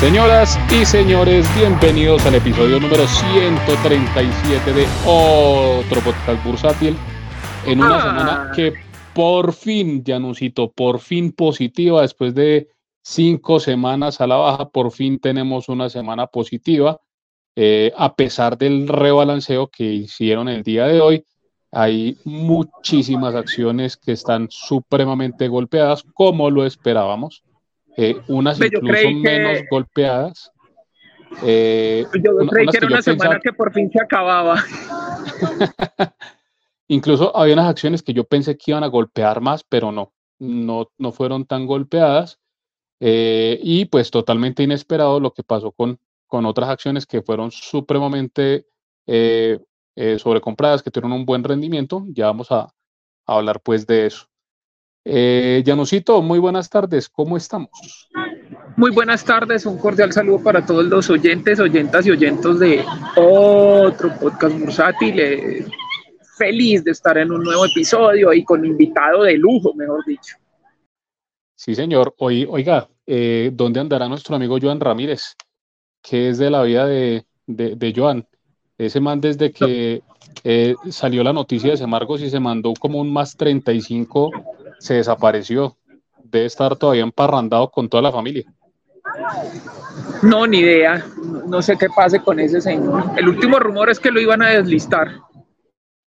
Señoras y señores, bienvenidos al episodio número 137 de otro podcast bursátil. En una Ah. semana que por fin, Janusito, por fin positiva, después de cinco semanas a la baja, por fin tenemos una semana positiva. Eh, a pesar del rebalanceo que hicieron el día de hoy, hay muchísimas acciones que están supremamente golpeadas, como lo esperábamos. Eh, unas yo incluso que- menos golpeadas. Eh, Yo una- creí que era una semana pensaba- que por fin se acababa. Incluso había unas acciones que yo pensé que iban a golpear más, pero no, no, no fueron tan golpeadas. Eh, y pues totalmente inesperado lo que pasó con, con otras acciones que fueron supremamente eh, eh, sobrecompradas, que tuvieron un buen rendimiento. Ya vamos a, a hablar pues de eso. Eh, muy buenas tardes, ¿cómo estamos? Muy buenas tardes, un cordial saludo para todos los oyentes, oyentas y oyentos de otro podcast bursátil. Eh, feliz de estar en un nuevo episodio y con invitado de lujo, mejor dicho. Sí, señor. Hoy, oiga, eh, ¿dónde andará nuestro amigo Joan Ramírez? ¿Qué es de la vida de, de, de Joan? Ese man desde que eh, salió la noticia de Semargos y se mandó como un más 35, se desapareció. Debe estar todavía emparrandado con toda la familia. No, ni idea, no, sé qué pase con ese señor. El último rumor es que lo iban a deslistar.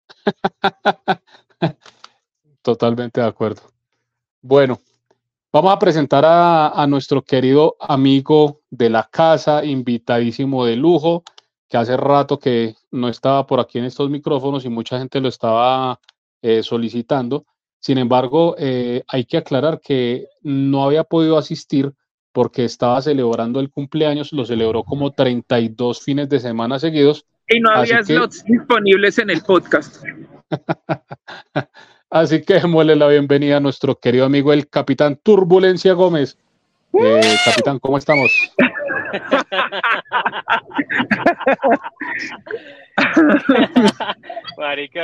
Totalmente de acuerdo. Bueno, vamos a presentar a, a nuestro querido amigo de la casa, invitadísimo de lujo, que hace rato que no estaba por aquí en estos micrófonos y mucha gente lo estaba eh, solicitando. Sin embargo, eh, hay que aclarar que no había podido asistir porque estaba celebrando el cumpleaños, lo celebró como 32 fines de semana seguidos. Y no había que- slots disponibles en el podcast. Así que démosle la bienvenida a nuestro querido amigo el capitán Turbulencia Gómez. Eh, capitán, ¿cómo estamos? Marica,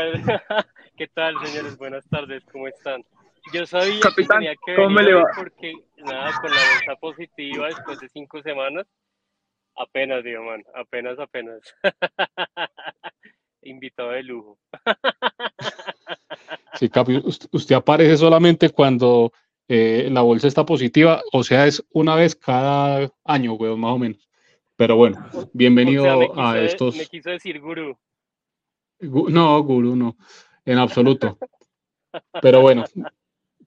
¿qué tal, señores? Buenas tardes, ¿cómo están? Yo sabía Capitán, que tenía que ¿cómo venir le va? porque, nada, con la bolsa positiva después de cinco semanas, apenas, digo, man, apenas, apenas. Invitado de lujo. Sí, Capi, us- usted aparece solamente cuando eh, la bolsa está positiva, o sea, es una vez cada año, weón, más o menos. Pero bueno, bienvenido O sea, me quiso, a estos. me quiso decir gurú. Gu- No, gurú, no, en absoluto. Pero bueno,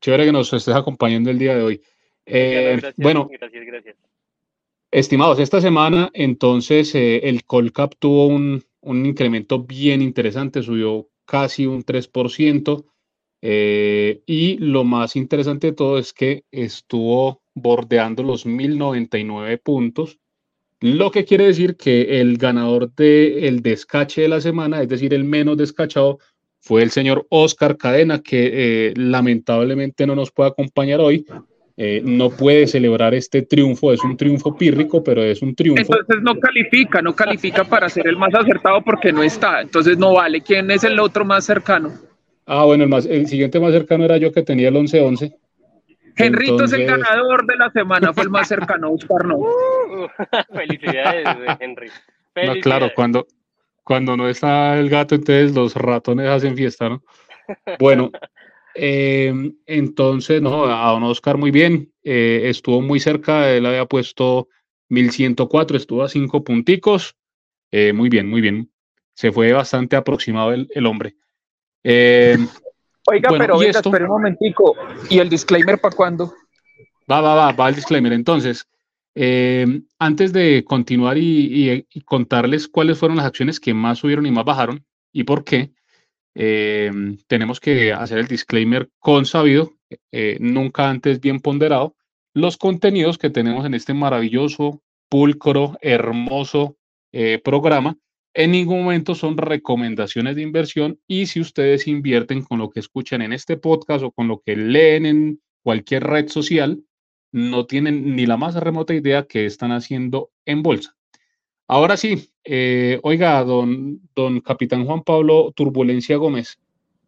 chévere que nos estés acompañando el día de hoy. Eh, Gracias, bueno, Gracias, gracias. Estimados, esta semana entonces eh, el Colcap tuvo un, un incremento bien interesante, subió casi un 3%. eh, y lo más interesante de todo es que estuvo bordeando los 1099 puntos, lo que quiere decir que el ganador del descache de la semana, es decir, el menos descachado, fue el señor Oscar Cadena, que eh, lamentablemente no nos puede acompañar hoy, eh, no puede celebrar este triunfo, es un triunfo pírrico, pero es un triunfo. Entonces no califica, no califica para ser el más acertado porque no está. Entonces no vale. ¿Quién es el otro más cercano? Ah, bueno, el, más, el siguiente más cercano era yo que tenía el 11-11. Henrito es el Entonces- ganador de la semana, fue el más cercano, Oscar no. Uh, felicidades, Henry. No, Felicidades. claro, cuando, cuando no está el gato, entonces los ratones hacen fiesta, ¿no? Bueno, eh, entonces, no, a don Oscar muy bien, eh, estuvo muy cerca, él había puesto 1104, estuvo a cinco punticos, eh, muy bien, muy bien, se fue bastante aproximado el, el hombre. Oiga, Bueno, pero ¿y venga, esto? espere un momentico. ¿Y el disclaimer para cuándo? Va, va, va, va el disclaimer. Entonces, eh, antes de continuar y, contarles cuáles fueron las acciones que más subieron y más bajaron y por qué, eh, tenemos que hacer el disclaimer consabido, eh, nunca antes bien ponderado, los contenidos que tenemos en este maravilloso, pulcro, hermoso eh, programa. En ningún momento son recomendaciones de inversión y si ustedes invierten con lo que escuchan en este podcast o con lo que leen en cualquier red social, no tienen ni la más remota idea que están haciendo en bolsa. Ahora sí, eh, oiga, don, don Capitán Juan Pablo Turbulencia Gómez,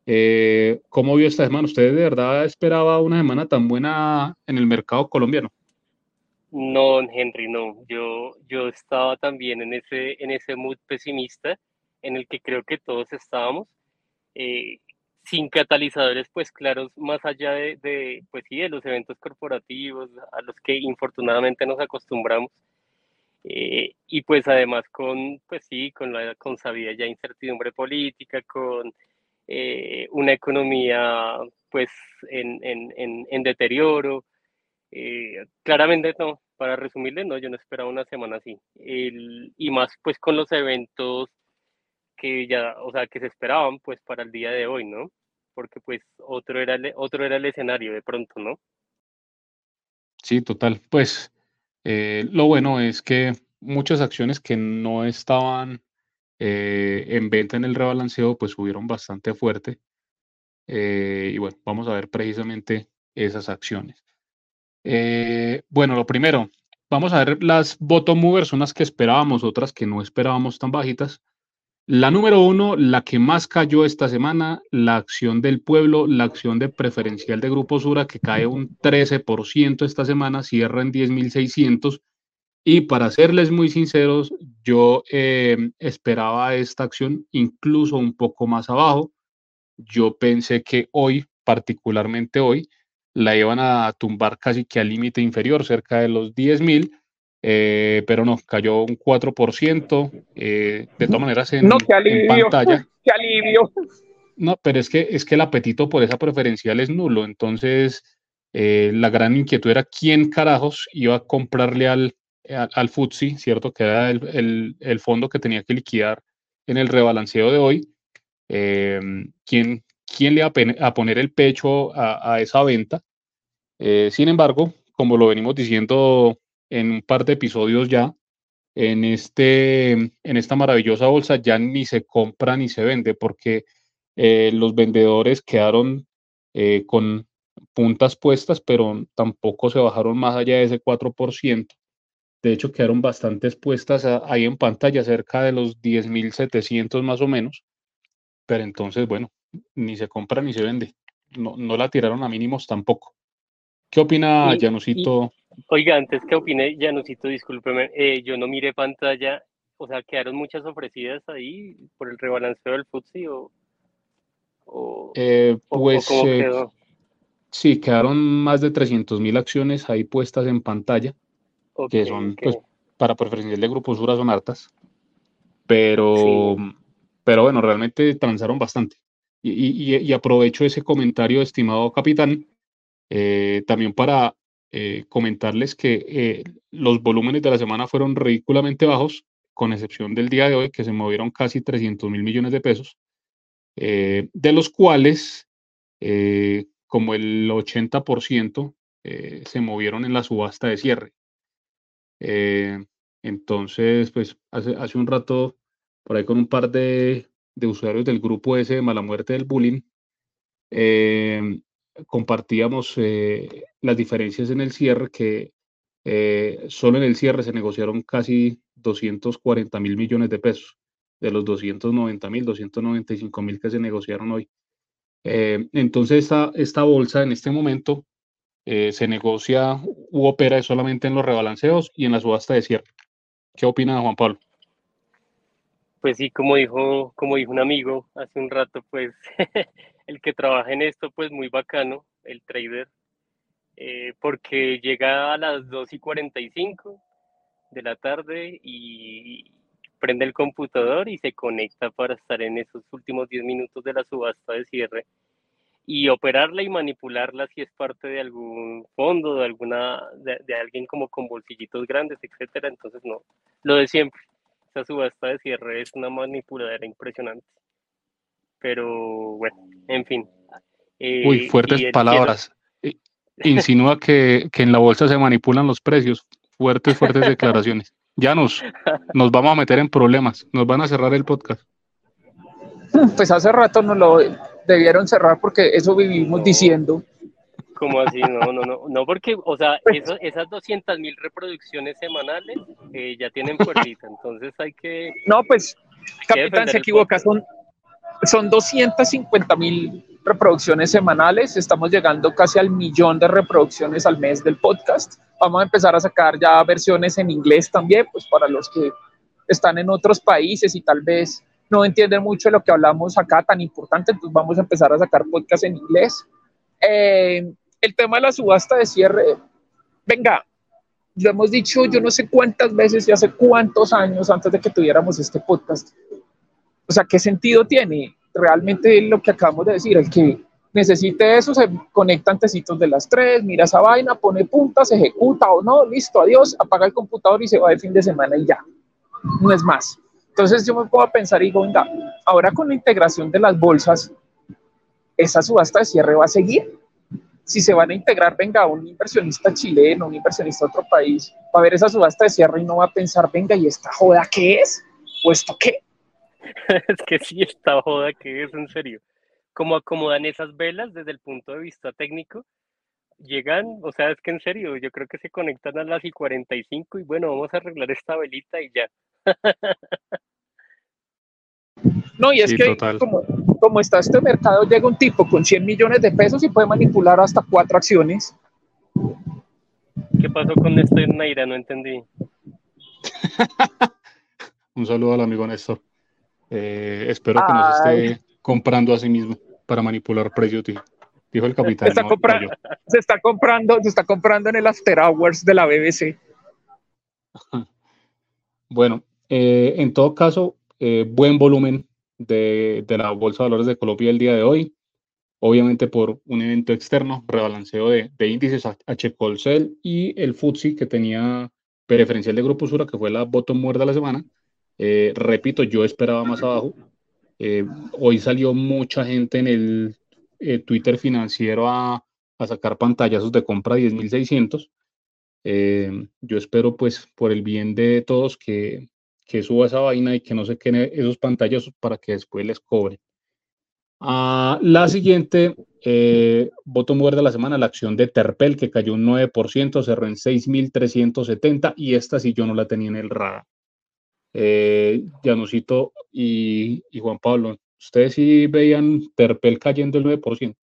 eh, ¿cómo vio esta semana? ¿Usted de verdad esperaba una semana tan buena en el mercado colombiano? No, Henry, no. Yo, yo estaba también en ese, en ese mood pesimista en el que creo que todos estábamos, eh, sin catalizadores pues claros más allá de, pues sí, de los eventos corporativos a los que infortunadamente nos acostumbramos. Eh, y pues además con, pues sí, con la con sabida ya incertidumbre política, con eh, una economía pues en, en, en, en deterioro, eh, claramente no, para resumirle, no, yo no esperaba una semana así. El, y más pues con los eventos que ya, o sea, que se esperaban pues para el día de hoy, ¿no? Porque pues otro era el, otro era el escenario de pronto, ¿no? Sí, total. Pues eh, lo bueno es que muchas acciones que no estaban eh, en venta en el rebalanceo pues subieron bastante fuerte. y bueno, vamos a ver precisamente esas acciones. Eh, bueno, lo primero, vamos a ver las bottom movers, unas que esperábamos, otras que no esperábamos tan bajitas. La número uno, la que más cayó esta semana, la acción del pueblo, la acción de preferencial de Grupo Sura, que cae un 13% esta semana, cierra en 10.600. Y para serles muy sinceros, yo eh, esperaba esta acción incluso un poco más abajo. Yo pensé que hoy, particularmente hoy, la iban a tumbar casi que al límite inferior, cerca de los 10 mil, eh, pero no, cayó un 4%. Eh, de todas maneras, en, no, pantalla. ¡Qué alivio! No, pero es que, es que el apetito por esa preferencial es nulo. Entonces, eh, la gran inquietud era quién carajos iba a comprarle al, al, FTSE, ¿cierto? Que era el, el, fondo que tenía que liquidar en el rebalanceo de hoy. ¿quién, quién le va a poner el pecho a, esa venta. Eh, sin embargo, como lo venimos diciendo en un par de episodios ya, en, este, en esta maravillosa bolsa ya ni se compra ni se vende porque eh, los vendedores quedaron eh, con puntas puestas, pero tampoco se bajaron más allá de ese 4%. De hecho, quedaron bastantes puestas ahí en pantalla, cerca de los 10.700 más o menos. Pero entonces, bueno, ni se compra ni se vende. No, no la tiraron a mínimos tampoco. ¿Qué opina Janusito? Oiga, antes que opine Janusito, discúlpeme, eh, yo no miré pantalla, o sea, quedaron muchas ofrecidas ahí por el rebalanceo del FTSE o, o, eh, pues eh, sí, quedaron más de 300 mil acciones ahí puestas en pantalla, que son pues para preferencial de grupos Sura son hartas, pero, pero bueno, realmente transaron bastante. Y, aprovecho ese comentario, estimado capitán, eh, también para eh, comentarles que eh, los volúmenes de la semana fueron ridículamente bajos, con excepción del día de hoy, que se movieron casi 300 mil millones de pesos, de los cuales como el 80% se movieron en la subasta de cierre. entonces, pues hace, hace un rato, por ahí con un par de de usuarios del grupo ese de mala muerte del bullying, eh, compartíamos eh, las diferencias en el cierre, que eh, solo en el cierre se negociaron casi 240 mil millones de pesos, de los 290 mil, 295 mil que se negociaron hoy. entonces, esta, esta bolsa en este momento se negocia u opera solamente en los rebalanceos y en la subasta de cierre. ¿Qué opina Juan Pablo? pues sí, como dijo, como dijo un amigo hace un rato, pues el que trabaja en esto, pues muy bacano, el trader, eh, porque llega a las 2 y 45 de la tarde y prende el computador y se conecta para estar en esos últimos 10 minutos de la subasta de cierre y operarla y manipularla si es parte de algún fondo, de alguna, de, alguien como con bolsillitos grandes, etcétera. Entonces, no, lo de siempre esa subasta de cierre es una manipuladera impresionante. Pero bueno, en fin. Eh, Uy, fuertes palabras. Insinúa que, que, en la bolsa se manipulan los precios. Fuertes, fuertes declaraciones. Ya nos, nos vamos a meter en problemas. Nos van a cerrar el podcast. Pues hace rato nos lo debieron cerrar porque eso vivimos diciendo. ¿Cómo así? No, no, no, no, porque, o sea, pues esas 200 mil reproducciones semanales eh, ya tienen fuerza, entonces hay que... No, pues, capitán, se equivoca, son, son 250 mil reproducciones semanales. Estamos llegando casi al millón de reproducciones al mes del podcast. Vamos a empezar a sacar ya versiones en inglés también, pues para los que están en otros países y tal vez no entienden mucho de lo que hablamos acá tan importante, entonces vamos a empezar a sacar podcast en inglés. Eh, el tema de la subasta de cierre, venga, lo hemos dicho yo no sé cuántas veces y hace cuántos años antes de que tuviéramos este podcast. O sea, ¿qué sentido tiene? Realmente lo que acabamos de decir, el que necesite eso se conecta antecitos de las tres, mira esa vaina, pone puntas, ejecuta o no, listo, adiós, apaga el computador y se va de fin de semana y ya. No es más. Entonces yo me puedo pensar y digo, venga, ahora con la integración de las bolsas, esa subasta de cierre va a seguir si se van a integrar, venga, un inversionista chileno, un inversionista de otro país, va a ver esa subasta de cierre y no va a pensar, venga, ¿y esta joda qué es? ¿O esto qué? es que sí, esta joda qué es, en serio. ¿Cómo acomodan esas velas desde el punto de vista técnico? Llegan, o sea, es que en serio, yo creo que se conectan a las y 45 y bueno, vamos a arreglar esta velita y ya. No, y es que como, como, está este mercado, llega un tipo con 100 millones de pesos y puede manipular hasta cuatro acciones. ¿Qué pasó con Néstor Naira? No entendí. un saludo al amigo Néstor. Eh, espero que nos esté comprando a sí mismo para manipular precios, dijo el capitán. se, está comprando, se está comprando en el After Hours de la BBC. bueno, eh, en todo caso, eh, buen volumen de, la Bolsa de Valores de Colombia el día de hoy. Obviamente por un evento externo, rebalanceo de, de índices H. Colcel y el FTSE que tenía preferencial de Grupo Sura, que fue la bottom muerta de la semana. Eh, repito, yo esperaba más abajo. Eh, hoy salió mucha gente en el Twitter financiero a, a, sacar pantallazos de compra 10.600. yo espero, pues, por el bien de todos, que, que suba esa vaina y que no se queden esos pantallas para que después les cobren. Ah, la siguiente, eh, voto muerde de la semana, la acción de Terpel, que cayó un 9%, cerró en 6.370 y esta sí yo no la tenía en el radar. Eh, y, Juan Pablo, ¿ustedes sí veían Terpel cayendo el 9%?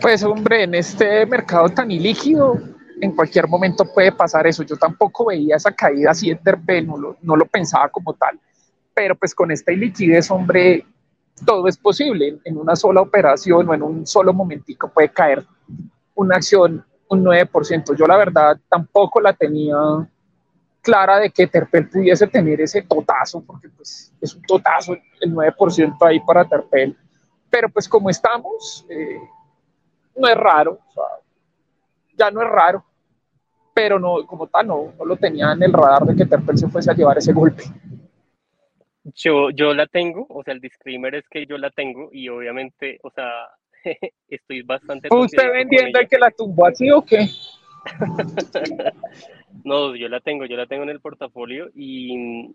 Pues hombre, en este mercado tan ilíquido, en cualquier momento puede pasar eso. Yo tampoco veía esa caída así de no lo, no lo pensaba como tal, pero pues con esta iliquidez, hombre, todo es posible. En una sola operación o en un solo momentico puede caer una acción un 9%. Yo la verdad tampoco la tenía clara de que Terpel pudiese tener ese totazo, porque pues es un totazo el 9% ahí para Terpel. Pero pues como estamos, eh, no es raro, ya no es raro pero no, como tal, no, no lo tenía en el radar de que Terpel se fuese a llevar ese golpe. Yo, yo la tengo, o sea, el disclaimer es que yo la tengo y obviamente, o sea, estoy bastante... ¿Usted vendiendo el que la tumbó así o qué? no, yo la tengo, yo la tengo en el portafolio y...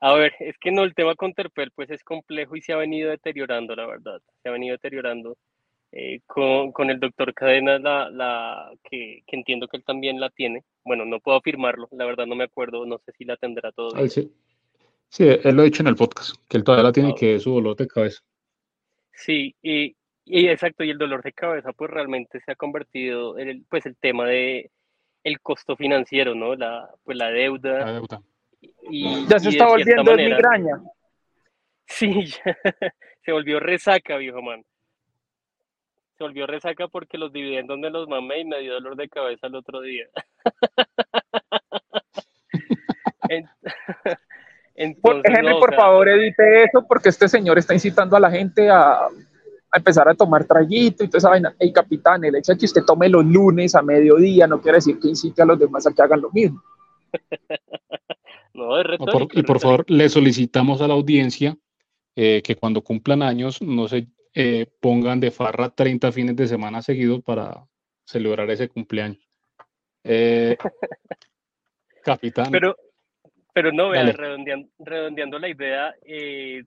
A ver, es que no, el tema con Terpel pues es complejo y se ha venido deteriorando, la verdad, se ha venido deteriorando. Eh, con, con, el doctor Cadena, la, la que, que, entiendo que él también la tiene. Bueno, no puedo afirmarlo, la verdad no me acuerdo, no sé si la tendrá todavía. Sí. sí, él lo ha dicho en el podcast, que él todavía la tiene y ah, que es su dolor de cabeza. Sí, y, y, exacto, y el dolor de cabeza pues realmente se ha convertido en el, pues el tema de el costo financiero, ¿no? La, pues la deuda. La deuda. Y, ya se está volviendo manera, migraña. Sí, se volvió resaca, viejo man se volvió resaca porque los dividendos me los mamé y me dio dolor de cabeza el otro día. Entonces, Henry, por favor, edite eso porque este señor está incitando a la gente a, a empezar a tomar traguito y toda esa vaina. Hey, capitán, el hecho de que usted tome los lunes a mediodía no quiere decir que incite a los demás a que hagan lo mismo. no, es retórico, y por favor, le solicitamos a la audiencia eh, que cuando cumplan años no se eh, pongan de farra 30 fines de semana seguidos para celebrar ese cumpleaños. Eh, capitán. Pero, pero no, vea, redondeando, la idea, eh,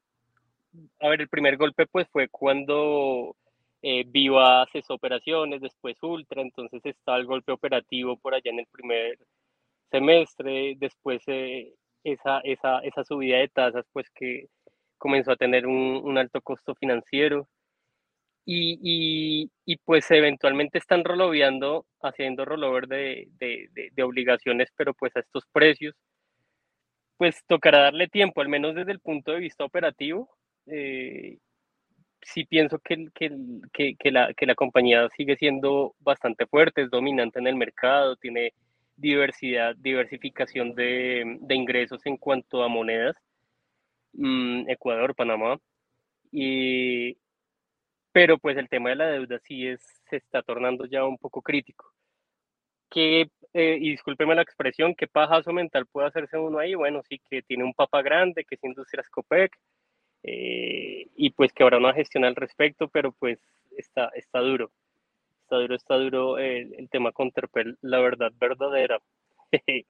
a ver, el primer golpe pues fue cuando Viva cesó operaciones, después Ultra, entonces está el golpe operativo por allá en el primer semestre, después esa, esa, esa subida de tasas pues que comenzó a tener un, alto costo financiero y, pues eventualmente están roloviando, haciendo rollover de, de, obligaciones, pero pues a estos precios, pues tocará darle tiempo, al menos desde el punto de vista operativo. Eh, sí pienso que, que, que, la, que la compañía sigue siendo bastante fuerte, es dominante en el mercado, tiene diversidad, diversificación de, ingresos en cuanto a monedas, mm, Ecuador, Panamá, y, pero pues el tema de la deuda sí es, se está tornando ya un poco crítico. Que, eh, y discúlpeme la expresión, ¿qué pajazo mental puede hacerse uno ahí? Bueno, sí que tiene un papa grande, que es Industrias Copec, eh, y pues que habrá una gestión al respecto, pero pues está, está duro, está duro, está duro el, tema con Terpel, la verdad verdadera.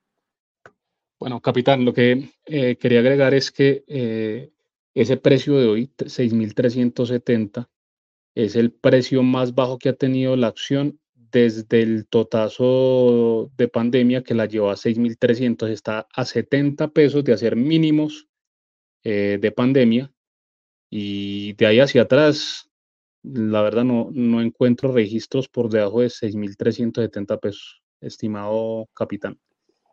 bueno, capitán, lo que eh, quería agregar es que eh, ese precio de hoy, 6.370, es el precio más bajo que ha tenido la acción desde el totazo de pandemia que la llevó a 6.300, está a 70 pesos de hacer mínimos de pandemia y de ahí hacia atrás, la verdad no, no encuentro registros por debajo de 6.370 pesos, estimado capitán.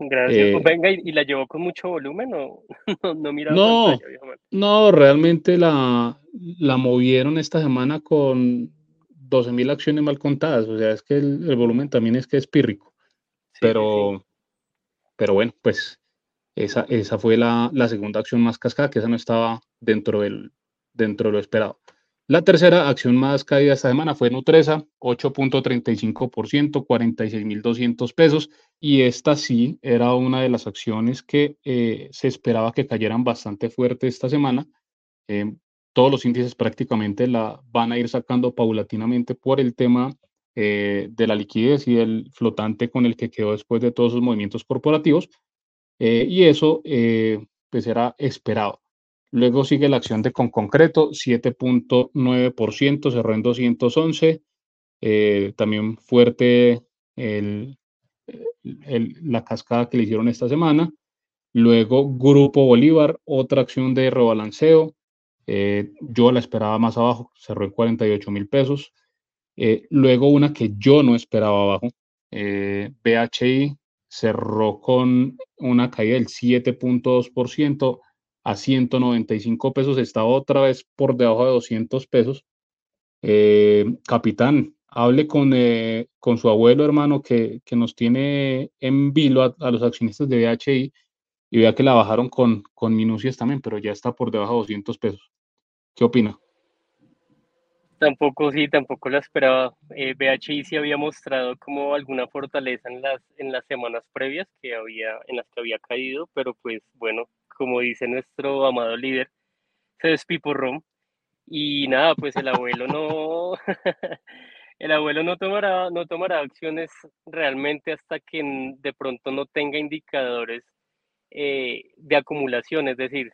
Gracias. Pues eh, venga, ¿y, la llevó con mucho volumen o no, no No, no, realmente la, la movieron esta semana con 12.000 acciones mal contadas. O sea, es que el, volumen también es que es pírrico. pero, pero bueno, pues esa, esa fue la, la segunda acción más cascada, que esa no estaba dentro del, dentro de lo esperado. La tercera acción más caída esta semana fue Nutresa, 8.35%, 46.200 pesos. Y esta sí era una de las acciones que eh, se esperaba que cayeran bastante fuerte esta semana. Eh, todos los índices prácticamente la van a ir sacando paulatinamente por el tema eh, de la liquidez y el flotante con el que quedó después de todos sus movimientos corporativos. y eso pues era esperado. Luego sigue la acción de con concreto, 7.9%, cerró en 211. Eh, también fuerte la cascada que le hicieron esta semana. Luego Grupo Bolívar, otra acción de rebalanceo. Eh, yo la esperaba más abajo, cerró en 48 mil pesos. Eh, luego una que yo no esperaba abajo, BHI cerró con una caída del 7.2% a 195 pesos, está otra vez por debajo de 200 pesos. Eh, capitán, hable con, eh, con su abuelo hermano que, que, nos tiene en vilo a, los accionistas de BHI y vea que la bajaron con, con minucias también, pero ya está por debajo de 200 pesos. ¿Qué opina? Tampoco, sí, tampoco la esperaba. Eh, BHI sí había mostrado como alguna fortaleza en las, en las semanas previas que había, en las que había caído, pero pues bueno, como dice nuestro amado líder, se despiporró. Y nada, pues el abuelo no, el abuelo no tomará, no tomará acciones realmente hasta que de pronto no tenga indicadores eh, de acumulación, es decir,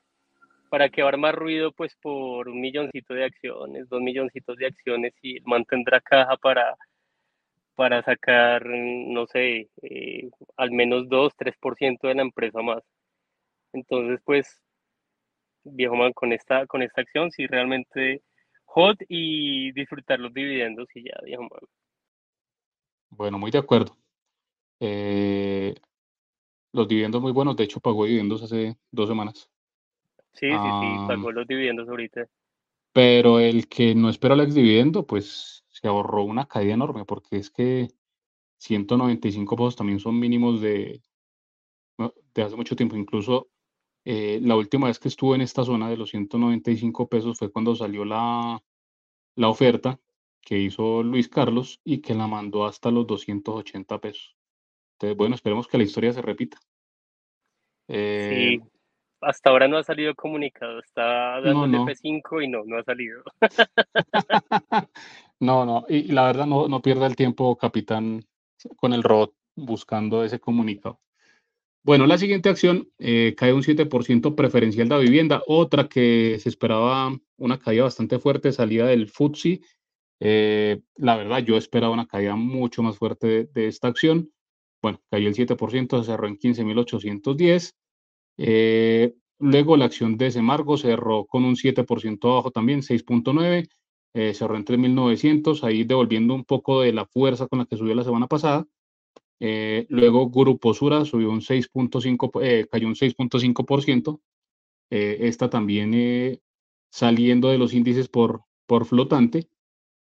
para que va más ruido pues por un milloncito de acciones, dos milloncitos de acciones y mantendrá caja para, para sacar, no sé, eh, al menos 2, 3% de la empresa más. Entonces, pues, viejo man, con esta, con esta acción, sí, realmente hot y disfrutar los dividendos y ya, viejo man. Bueno, muy de acuerdo. Eh, los dividendos muy buenos, de hecho pagó dividendos hace dos semanas. Sí, sí, sí, pagó los dividendos ahorita. Pero el que no espera el ex dividendo, pues se ahorró una caída enorme, porque es que 195 pesos también son mínimos de, de hace mucho tiempo. Incluso eh, la última vez que estuve en esta zona de los 195 pesos fue cuando salió la, la oferta que hizo Luis Carlos y que la mandó hasta los 280 pesos. Entonces, bueno, esperemos que la historia se repita. Eh, sí, hasta ahora no ha salido comunicado, está dando el F5 y no, no ha salido. no, no, y, la verdad no, no pierda el tiempo, capitán, con el robot buscando ese comunicado. Bueno, la siguiente acción eh, cae un 7% preferencial de la vivienda. Otra que se esperaba una caída bastante fuerte, salida del FTSE. Eh, la verdad, yo esperaba una caída mucho más fuerte de, esta acción. Bueno, cayó el 7%, se cerró en 15.810. Eh, luego la acción de Semargo cerró con un 7% abajo también, 6.9, eh, cerró en 3.900, ahí devolviendo un poco de la fuerza con la que subió la semana pasada. Eh, luego Grupo Sura subió un 6.5, eh, cayó un 6.5%. esta también saliendo de los índices por, por flotante.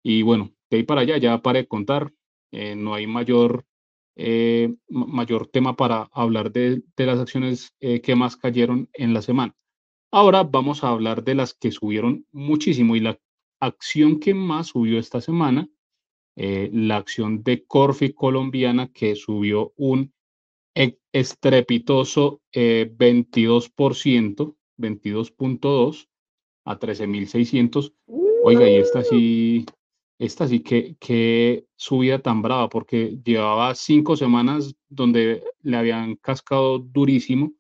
Y bueno, de ahí para allá ya para de contar. no hay mayor eh, mayor tema para hablar de, las acciones eh, que más cayeron en la semana. Ahora vamos a hablar de las que subieron muchísimo y la acción que más subió esta semana, eh, la acción de Corfi colombiana que subió un e, estrepitoso 22%, 22.2 a 13.600. Oiga, y esta sí, esta sí que, que subida tan brava, porque llevaba cinco semanas donde le habían cascado durísimo,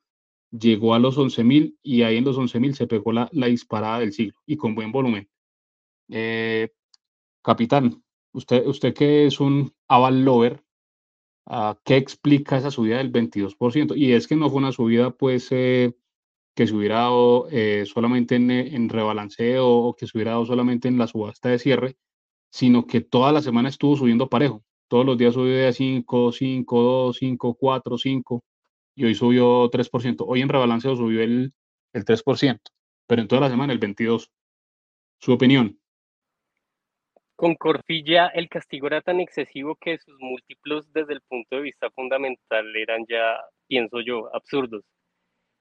llegó a los 11.000 y ahí en los 11.000 se pegó la, la, disparada del siglo y con buen volumen. Eh, capitán, usted, usted que es un aval lover, uh, ¿qué explica esa subida del 22%? Y es que no fue una subida pues eh, que se hubiera dado eh, solamente en, en rebalanceo o que se hubiera dado solamente en la subasta de cierre, sino que toda la semana estuvo subiendo parejo. Todos los días subió de 5, 5, 2, 5, 4, 5 y hoy subió 3%. Hoy en rebalanceo subió el, el 3%, pero en toda la semana el 22%. Su opinión. Con Corfilla el castigo era tan excesivo que sus múltiplos desde el punto de vista fundamental eran ya, pienso yo, absurdos.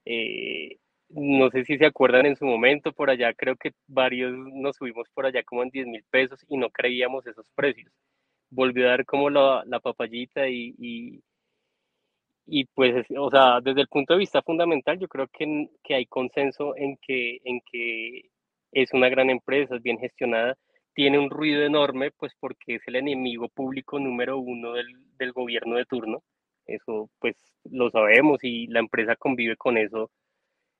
Eh, no sé si se acuerdan en su momento, por allá creo que varios nos subimos por allá como en 10 mil pesos y no creíamos esos precios. Volvió a dar como la, la papayita y, y, pues, o sea, desde el punto de vista fundamental, yo creo que, que hay consenso en que, en que es una gran empresa, es bien gestionada, tiene un ruido enorme, pues porque es el enemigo público número uno del, del gobierno de turno. Eso pues lo sabemos y la empresa convive con eso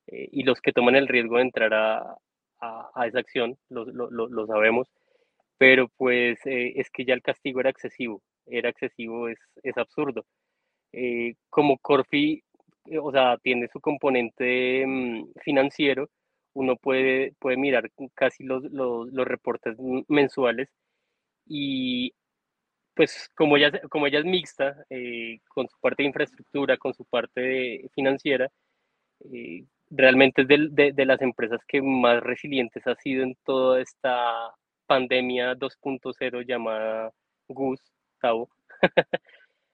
eh, y los que toman el riesgo de entrar a, a, esa acción, lo, lo, lo, sabemos, pero pues eh, es que ya el castigo era excesivo, era excesivo, es, es absurdo. Eh, como Corfi, o sea, tiene su componente mm, financiero, uno puede, puede mirar casi los, los, reportes mensuales y pues como ella, como ella es mixta, con su parte de infraestructura, con su parte financiera, realmente es de, de, las empresas que más resilientes ha sido en toda esta pandemia 2.0 llamada Gustavo.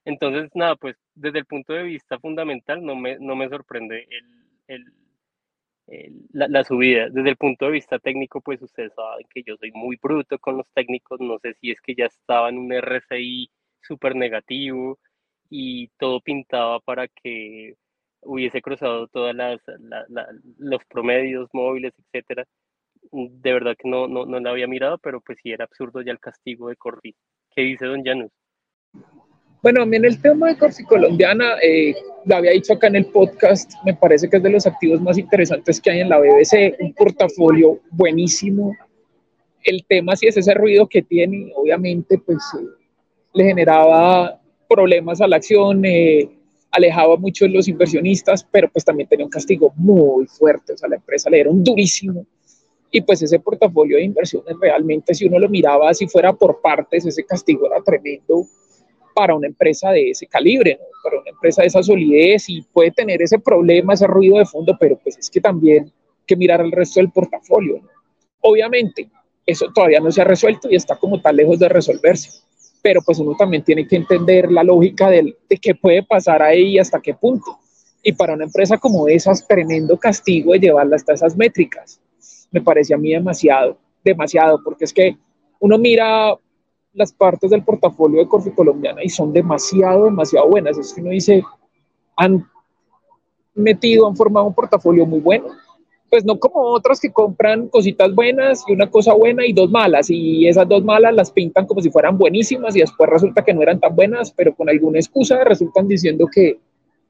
Entonces, nada, pues desde el punto de vista fundamental no me, no me sorprende el, la, subida. Desde el punto de vista técnico, pues ustedes saben que yo soy muy bruto con los técnicos, no sé si es que ya estaba en un RSI súper negativo y todo pintaba para que hubiese cruzado todas las los promedios móviles, etcétera. De verdad que no, no, no la había mirado, pero pues sí era absurdo ya el castigo de Corfi. ¿Qué dice don Janus? Bueno, a en el tema de Corfi colombiana, eh, lo había dicho acá en el podcast, me parece que es de los activos más interesantes que hay en la BBC, un portafolio buenísimo. El tema sí es ese ruido que tiene, obviamente, pues eh, le generaba problemas a la acción, eh, alejaba mucho de los inversionistas, pero pues también tenía un castigo muy fuerte, o sea, la empresa le dieron durísimo. Y pues ese portafolio de inversiones realmente, si uno lo miraba, si fuera por partes, ese castigo era tremendo para una empresa de ese calibre, para una empresa de esa solidez y puede tener ese problema, ese ruido de fondo, pero pues es que también que mirar el resto del portafolio. Obviamente, eso todavía no se ha resuelto y está como tan lejos de resolverse pero pues uno también tiene que entender la lógica de, qué puede pasar ahí y hasta qué punto. Y para una empresa como esa es tremendo castigo de llevarla hasta esas métricas. Me parece a mí demasiado, demasiado, porque es que uno mira las partes del portafolio de Corfi Colombiana y son demasiado, demasiado buenas. Es que uno dice, han metido, han formado un portafolio muy bueno pues no como otras que compran cositas buenas y una cosa buena y dos malas, y esas dos malas las pintan como si fueran buenísimas y después resulta que no eran tan buenas, pero con alguna excusa resultan diciendo que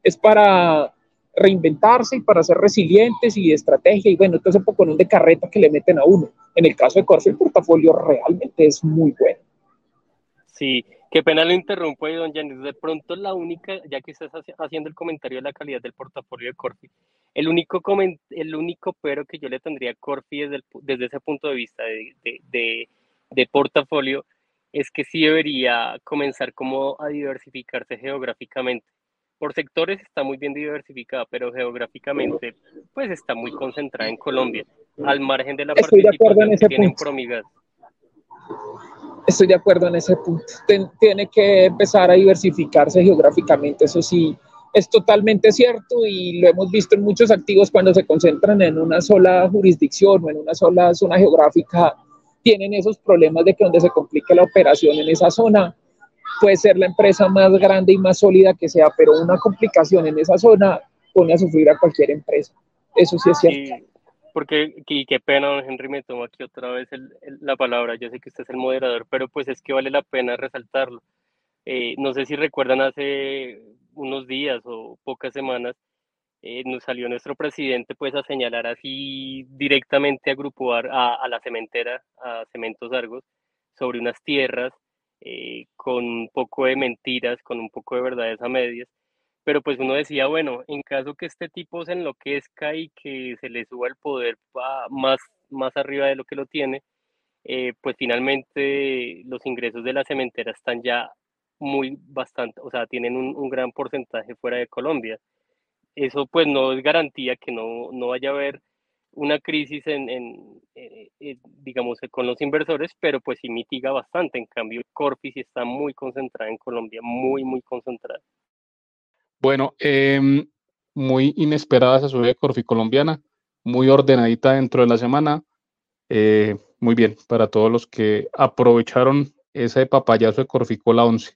es para reinventarse y para ser resilientes y estrategia, y bueno, entonces un poco de carreta que le meten a uno. En el caso de Corfe, el portafolio realmente es muy bueno. Sí, qué pena lo interrumpo ahí, don Janis. De pronto la única, ya que estás haciendo el comentario de la calidad del portafolio de Corfi, el único, el único pero que yo le tendría a Corfi desde, desde ese punto de vista de, de, de, portafolio es que sí debería comenzar como a diversificarse geográficamente. Por sectores está muy bien diversificada, pero geográficamente pues está muy concentrada en Colombia, al margen de la participación que tiene en Promigas. Estoy de acuerdo en ese punto. tiene que empezar a diversificarse geográficamente, eso sí, es totalmente cierto y lo hemos visto en muchos activos cuando se concentran en una sola jurisdicción o en una sola zona geográfica, tienen esos problemas de que donde se complique la operación en esa zona, puede ser la empresa más grande y más sólida que sea, pero una complicación en esa zona pone a sufrir a cualquier empresa. Eso sí es cierto porque y qué pena, don Henry, me tomo aquí otra vez la palabra. Yo sé que usted es el moderador, pero pues es que vale la pena resaltarlo. Eh, no sé si recuerdan hace unos días o pocas semanas, eh, nos salió nuestro presidente pues a señalar así directamente a Grupo a, a la cementera, a Cementos Argos, sobre unas tierras eh, con un poco de mentiras, con un poco de verdades a medias pero pues uno decía, bueno, en caso que este tipo se enloquezca y que se le suba el poder más, más arriba de lo que lo tiene, eh, pues finalmente los ingresos de la cementera están ya muy bastante, o sea, tienen un, gran porcentaje fuera de Colombia. Eso pues no es garantía que no, no vaya a haber una crisis en, eh, eh, digamos, con los inversores, pero pues sí mitiga bastante. En cambio, Corpis está muy concentrada en Colombia, muy, muy concentrada. Bueno, em, muy inesperada esa subida de Corfi colombiana, muy ordenadita dentro de la semana. Eh, muy bien, para todos los que aprovecharon ese papayazo de Corficola 11.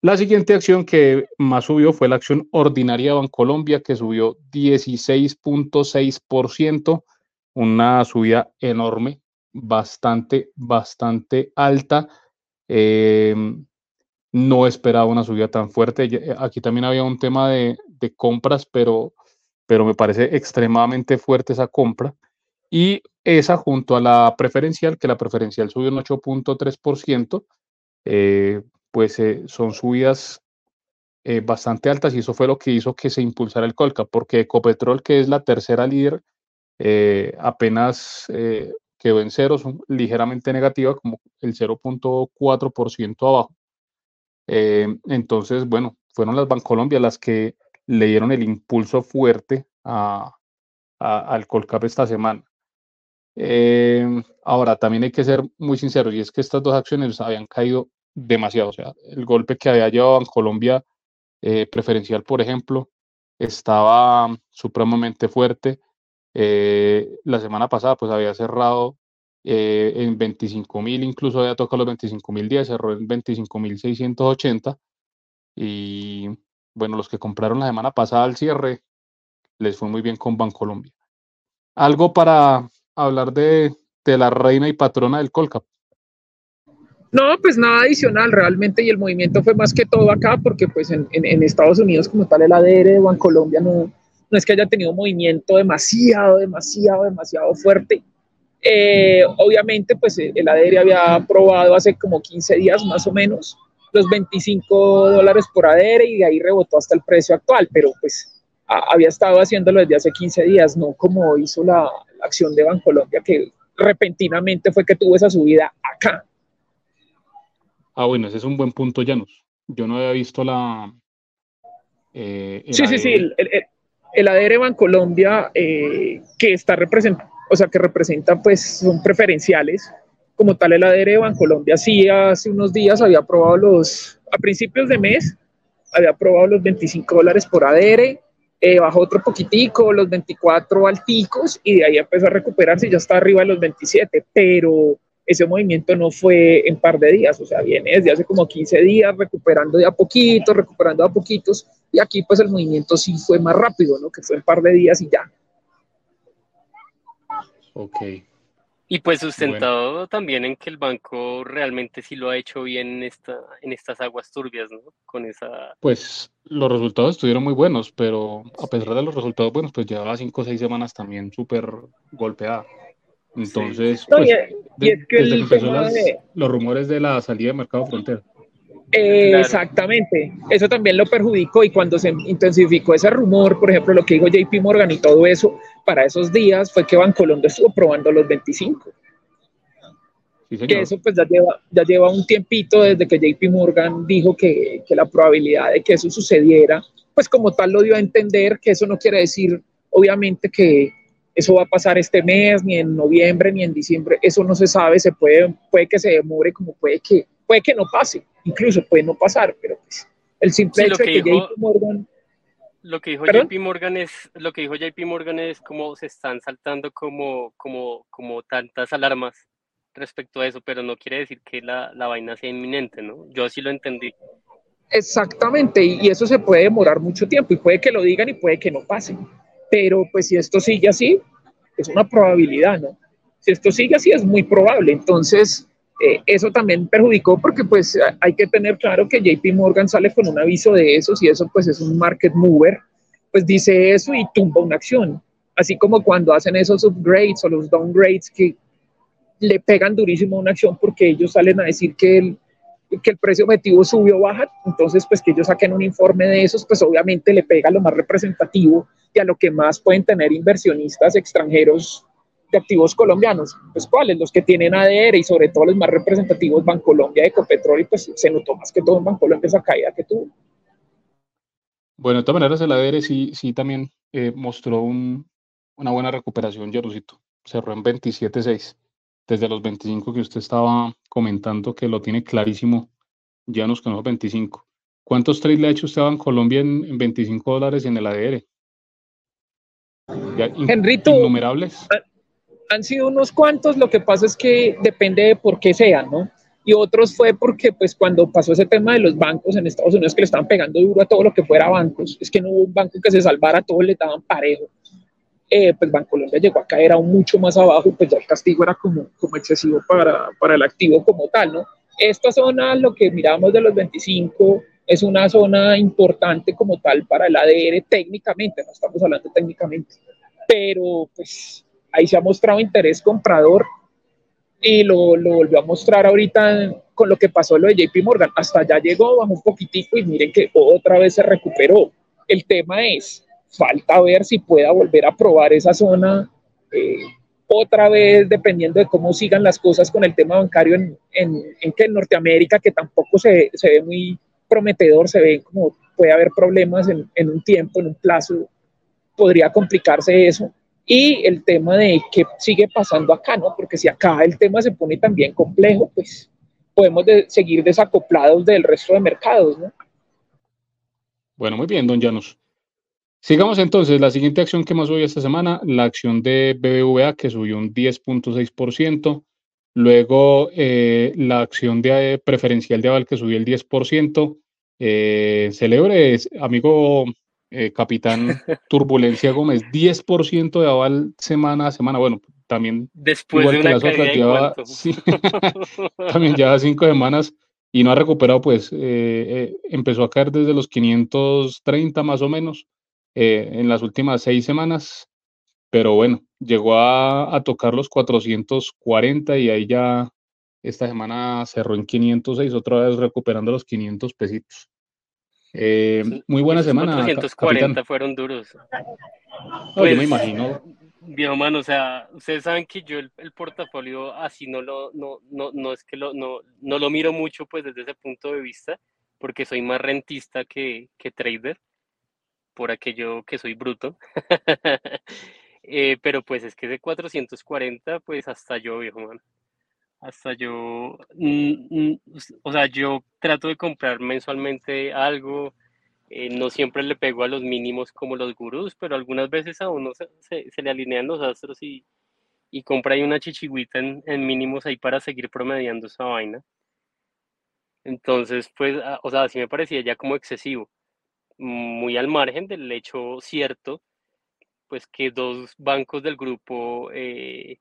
La siguiente acción que más subió fue la acción ordinaria de Bancolombia, que subió 16.6%, una subida enorme, bastante, bastante alta. Em, no esperaba una subida tan fuerte. Eh, aquí también había un tema de, compras, pero, pero me parece extremadamente fuerte esa compra. Y esa junto a la preferencial, que la preferencial subió un 8.3%, eh, pues eh, son subidas bastante altas y eso fue lo que hizo que se impulsara el Colca, porque Ecopetrol, que es la tercera líder, apenas quedó en ceros, ligeramente negativa, como el 0.4% abajo. Eh, entonces, bueno, fueron las Bancolombia las que le dieron el impulso fuerte al Colcap esta semana. Eh, ahora, también hay que ser muy sinceros, y es que estas dos acciones habían caído demasiado. O sea, el golpe que había llevado Bancolombia eh, preferencial, por ejemplo, estaba supremamente fuerte. la semana pasada, pues había cerrado eh, en 25.000, incluso había tocado los 25.010, cerró en 25.680. Y bueno, los que compraron la semana pasada al cierre, les fue muy bien con Bancolombia. Algo para hablar de, de la reina y patrona del Colcap. No, pues nada adicional realmente y el movimiento fue más que todo acá porque pues en, en, Estados Unidos como tal el ADR de Bancolombia no, no es que haya tenido movimiento demasiado, demasiado, demasiado fuerte. Eh, obviamente, pues eh, el ADR había aprobado hace como 15 días más o menos los 25 dólares por ADR y de ahí rebotó hasta el precio actual, pero pues había estado haciéndolo desde hace 15 días, no como hizo la, acción de Bancolombia, que repentinamente fue que tuvo esa subida acá. Ah, bueno, ese es un buen punto, Janus. Yo no había visto la... Eh, sí, sí, sí, el, el, el ADR Bancolombia que está representado o sea, que representan, pues, son preferenciales. Como tal, el ADR de Bancolombia sí hace unos días había aprobado los, a principios de mes, había aprobado los 25 dólares por ADR, eh, bajó otro poquitico, los 24 alticos, y de ahí empezó a recuperarse y ya está arriba de los 27, pero ese movimiento no fue en par de días, o sea, viene desde hace como 15 días recuperando de a poquitos, recuperando de a poquitos, y aquí pues el movimiento sí fue más rápido, ¿no? Que fue en par de días y ya. Ok. Y pues sustentado también en que el banco realmente sí lo ha hecho bien en, esta, en estas aguas turbias, ¿no? Con esa... Pues los resultados estuvieron muy buenos, pero a pesar de los resultados buenos, pues llevaba cinco o seis semanas también súper golpeada. Entonces, pues, desde que empezó los rumores de la salida de Mercado Frontera. Exactamente, eso también lo perjudicó y cuando se intensificó ese rumor, por ejemplo, lo que dijo JP Morgan y todo eso, para esos días fue que Bancolombia estuvo probando los 25. que eso pues ya lleva, ya lleva un tiempito desde que JP Morgan dijo que, que la probabilidad de que eso sucediera, pues como tal lo dio a entender que eso no quiere decir obviamente que eso va a pasar este mes, ni en noviembre, ni en diciembre, eso no se sabe, se puede, puede que se demore, como puede que, puede que no pase, incluso puede no pasar, pero pues el simple hecho de que JP Morgan... Lo que dijo JP Morgan es, lo que dijo JP Morgan es como se están saltando como, como, como tantas alarmas respecto a eso, pero no quiere decir que la, la vaina sea inminente, ¿no? Yo así lo entendí. Exactamente, y, y eso se puede demorar mucho tiempo, y puede que lo digan y puede que no pase pero pues si esto sigue así, es una probabilidad, ¿no? Si esto sigue así, es muy probable. Entonces, eh, eso también perjudicó porque pues hay que tener claro que JP Morgan sale con un aviso de eso, y eso pues es un market mover, pues dice eso y tumba una acción. Así como cuando hacen esos upgrades o los downgrades que le pegan durísimo a una acción porque ellos salen a decir que el, que el precio objetivo subió o baja, entonces pues que ellos saquen un informe de esos, pues obviamente le pega lo más representativo y a lo que más pueden tener inversionistas extranjeros de activos colombianos. Pues cuáles, los que tienen ADR y sobre todo los más representativos, Bancolombia, Ecopetrol, y pues se notó más que todo en Bancolombia esa caída que tuvo. Bueno, de todas maneras el ADR sí, sí también eh, mostró un, una buena recuperación, Jerusito. Cerró en 27.6, desde los 25 que usted estaba comentando que lo tiene clarísimo, ya nos conocemos 25. ¿Cuántos trades le ha hecho usted a Bancolombia en, en 25 dólares en el ADR? Henrito, innumerables. Han sido unos cuantos, lo que pasa es que depende de por qué sean, ¿no? Y otros fue porque, pues, cuando pasó ese tema de los bancos en Estados Unidos, que le estaban pegando duro a todo lo que fuera bancos, es que no hubo un banco que se salvara, todos le daban parejo. Eh, pues Bancolombia llegó a caer aún mucho más abajo, pues ya el castigo era como, como excesivo para, para el activo como tal, ¿no? Esta zona, lo que miramos de los 25, es una zona importante como tal para el ADR técnicamente, no estamos hablando técnicamente, pero pues ahí se ha mostrado interés comprador y lo, lo volvió a mostrar ahorita con lo que pasó lo de JP Morgan. Hasta allá llegó, bajó un poquitico y miren que otra vez se recuperó. El tema es, falta ver si pueda volver a probar esa zona eh, otra vez, dependiendo de cómo sigan las cosas con el tema bancario en, en, en que en Norteamérica, que tampoco se, se ve muy prometedor, se ve como puede haber problemas en, en, un tiempo, en un plazo, podría complicarse eso. Y el tema de qué sigue pasando acá, ¿no? Porque si acá el tema se pone también complejo, pues podemos de, seguir desacoplados del resto de mercados, ¿no? Bueno, muy bien, don Llanos. Sigamos entonces, la siguiente acción que más subió esta semana, la acción de BBVA que subió un 10.6%, luego eh, la acción de preferencial de Aval que subió el 10%, eh, celebre, amigo eh, capitán Turbulencia Gómez, 10% de aval semana a semana. Bueno, también después de una las otras, lleva, sí, también lleva cinco semanas y no ha recuperado, pues eh, eh, empezó a caer desde los 530 más o menos en las últimas seis semanas, pero bueno, llegó a, a, tocar los 440 y ahí ya esta semana cerró en 506, otra vez recuperando los 500 pesitos. Eh, muy buena semana. 440 fueron duros. No, yo me pues, imagino. Viejo mano, o sea, ustedes saben que yo el, el, portafolio así no lo, no, no, no es que lo, no, no lo miro mucho pues desde ese punto de vista, porque soy más rentista que, que trader, por aquello que soy bruto. eh, pero pues es que de 440, pues hasta yo, viejo mano hasta yo, mm, mm, o sea, yo trato de comprar mensualmente algo, eh, no siempre le pego a los mínimos como los gurús, pero algunas veces a uno se, se, le alinean los astros y, y compra ahí una chichigüita en, mínimos ahí para seguir promediando esa vaina. Entonces, pues, o sea, sí me parecía ya como excesivo, muy al margen del hecho cierto, pues que dos bancos del grupo... Eh,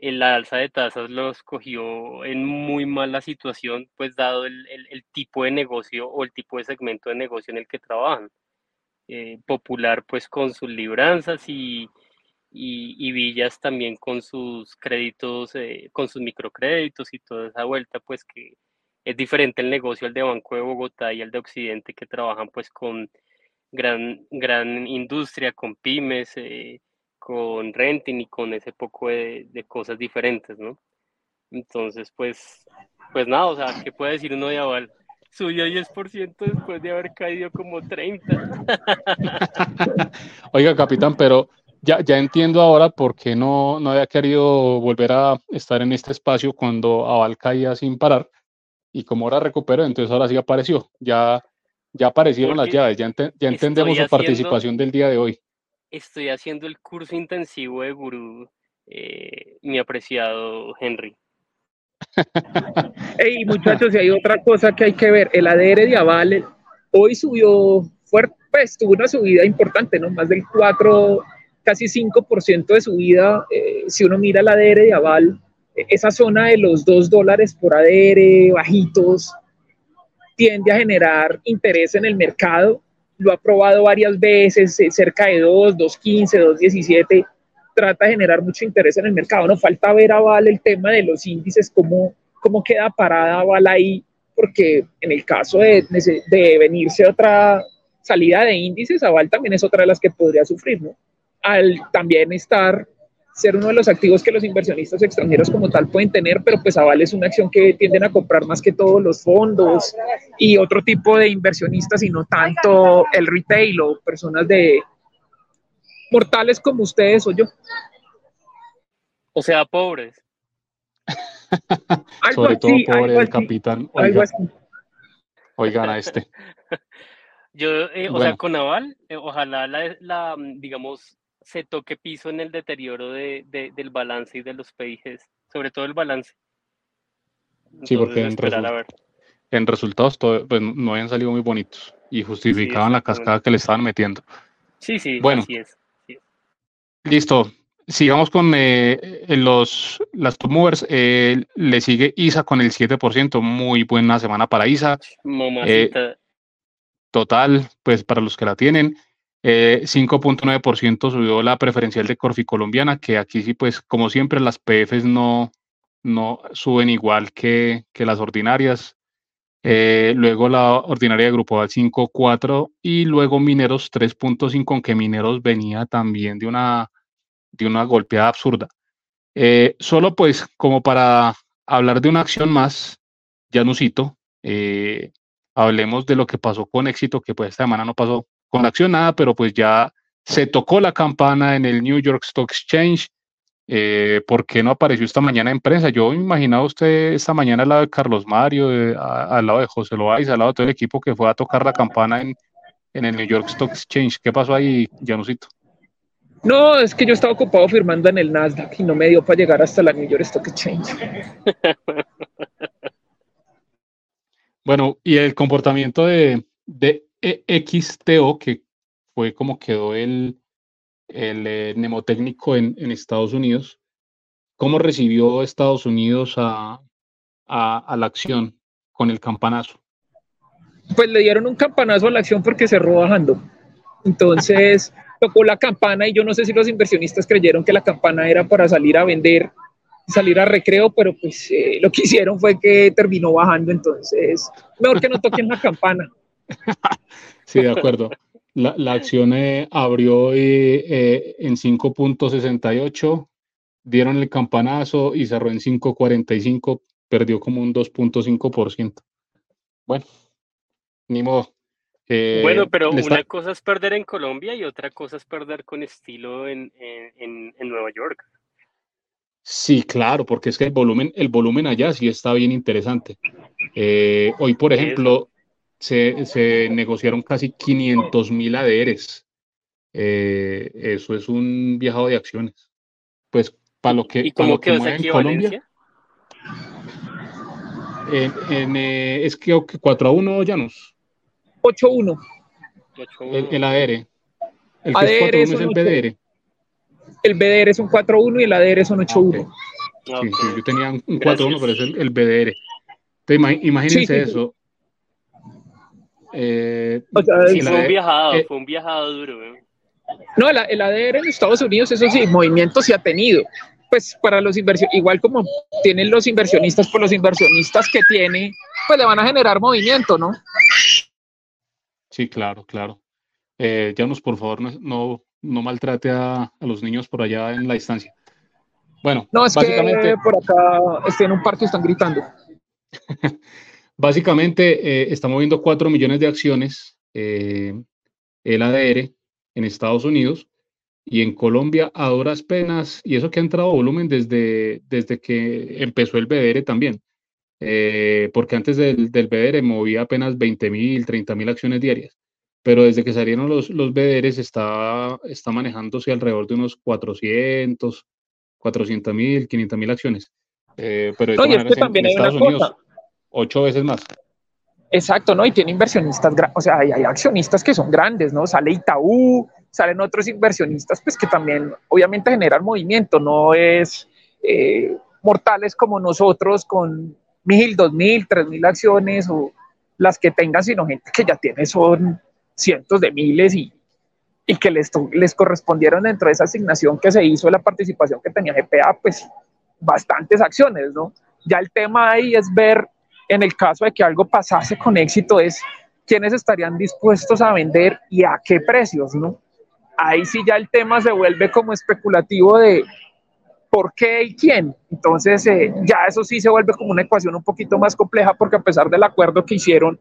la alza de tasas los cogió en muy mala situación, pues dado el, el, el, tipo de negocio o el tipo de segmento de negocio en el que trabajan. Eh, popular pues con sus libranzas y, y, Villas también con sus créditos, eh, con sus microcréditos y toda esa vuelta pues que es diferente el negocio el de Banco de Bogotá y el de Occidente que trabajan pues con gran, gran industria, con pymes, eh, con renting y con ese poco de, de, cosas diferentes, ¿no? Entonces, pues, pues nada, o sea, ¿qué puede decir uno de Aval? Subió 10% después de haber caído como 30. Oiga, capitán, pero ya, ya entiendo ahora por qué no, no había querido volver a estar en este espacio cuando Aval caía sin parar. Y como ahora recuperó, entonces ahora sí apareció. Ya, ya aparecieron las llaves, ya, ya entendemos su participación del día de hoy. Estoy haciendo el curso intensivo de gurú, eh, mi apreciado Henry. Hey, muchachos, y hay otra cosa que hay que ver. El ADR de Aval hoy subió fuerte, pues tuvo una subida importante, ¿no? Más del 4, casi 5% de subida. Eh, si uno mira el ADR de Aval, esa zona de los 2 dólares por ADR, bajitos, tiende a generar interés en el mercado. Lo ha probado varias veces, eh, cerca de 2, 2.15, 2.17 trata de generar mucho interés en el mercado. No falta ver a Val el tema de los índices, cómo, cómo queda parada Val ahí, porque en el caso de, de venirse otra salida de índices, Aval también es otra de las que podría sufrir, ¿no? Al también estar, ser uno de los activos que los inversionistas extranjeros como tal pueden tener, pero pues Aval es una acción que tienden a comprar más que todos los fondos y otro tipo de inversionistas y no tanto el retail o personas de, mortales como ustedes o yo. O sea, pobres. Sobre todo pobre el capitán. Oigan a este. Yo, eh, o sea, con Naval, eh, ojalá la, digamos, se toque piso en el deterioro de, del balance y de los PIGs, sobre todo el balance. sí, porque en, resultados pues, no habían salido muy bonitos y justificaban la cascada que le estaban metiendo. Sí, sí, bueno, así es. Listo. Sigamos con eh, los, las top movers. Eh, le sigue ISA con el 7%. Muy buena semana para ISA. Eh, total, pues para los que la tienen. 5.9% subió la preferencial de Corfi colombiana, que aquí sí, pues como siempre, las PFs no, no suben igual que, que las ordinarias. luego la ordinaria de Grupo al 5.4 y luego Mineros 3.5, aunque Mineros venía también de una de una golpeada absurda. Eh, solo pues como para hablar de una acción más, ya no cito, eh, hablemos de lo que pasó con éxito, que pues esta semana no pasó con la acción nada, pero pues ya se tocó la campana en el New York Stock Exchange. Eh, ¿Por qué no apareció esta mañana en prensa? Yo imaginaba usted esta mañana al lado de Carlos Mario, al lado de José Loaiza, al lado de todo el equipo que fue a tocar la campana en, en el New York Stock Exchange. ¿Qué pasó ahí, Janusito? No, es que yo estaba ocupado firmando en el Nasdaq y no me dio para llegar hasta la New York Stock Exchange. Bueno, y el comportamiento de, de XTO, que fue como quedó el, el eh, mnemotécnico en, en, Estados Unidos, ¿cómo recibió Estados Unidos a, a, a la acción con el campanazo? Pues le dieron un campanazo a la acción porque cerró bajando. Entonces tocó la campana y yo no sé si los inversionistas creyeron que la campana era para salir a vender, salir a recreo, pero pues eh, lo que hicieron fue que terminó bajando, entonces mejor que no toquen la campana. Sí, de acuerdo. La, la acción eh, abrió eh, en 5.68, dieron el campanazo y cerró en 5.45, perdió como un 2.5%. Bueno, ni modo. Eh, bueno, pero una cosa es perder en Colombia y otra cosa es perder con estilo en, en, en, Nueva York. Sí, claro, porque es que el volumen, el volumen allá sí está bien interesante. Eh, hoy, por ejemplo, se, se, negociaron casi 500 mil ADRs. Eh, eso es un viajado de acciones. Pues para lo que, ¿Y lo que en Colombia. En, es que 4 a 1 ya nos. 8-1. El, el, ADR. El ADR que es, 4-1 es el BDR. El BDR es un 4-1 y el ADR son 8-1. Ah, okay. sí, sí, yo tenía un 4-1, pero es el, el BDR. Entonces, imagínense sí, sí, eso. Eh, o sea, sí, fue un viajado, eh, fue un viajado duro. ¿eh? No, el, el, ADR en Estados Unidos, eso sí, movimiento sí ha tenido, pues para los inversionistas, igual como tienen los inversionistas, por los inversionistas que tiene, pues le van a generar movimiento, ¿no? Sí, claro, claro. Eh, Janus, por favor, no, no, maltrate a, los niños por allá en la distancia. Bueno, no, es básicamente, que por acá estoy en un parque y están gritando. básicamente, eh, está moviendo 4 millones de acciones eh, el ADR en Estados Unidos y en Colombia a duras penas, y eso que ha entrado volumen desde, desde que empezó el BDR también, eh, porque antes del, del BDR movía apenas 20 mil, 30 mil acciones diarias, pero desde que salieron los, los BDRs está, está manejándose alrededor de unos 400, 400 mil, 500 mil acciones. Eh, pero en, también Estados Unidos, ocho veces más. Exacto, ¿no? Y tiene inversionistas, o sea, hay, accionistas que son grandes, ¿no? Sale Itaú, salen otros inversionistas, pues que también obviamente generan movimiento, no es eh, mortales como nosotros con mil, dos mil, tres mil acciones o las que tengan, sino gente que ya tiene son cientos de miles y, y que les, les correspondieron dentro de esa asignación que se hizo la participación que tenía GPA, pues bastantes acciones, ¿no? Ya el tema ahí es ver, en el caso de que algo pasase con éxito, es quiénes estarían dispuestos a vender y a qué precios, ¿no? ahí sí ya el tema se vuelve como especulativo de por qué y quién. Entonces, eh, ya eso sí se vuelve como una ecuación un poquito más compleja porque a pesar del acuerdo que hicieron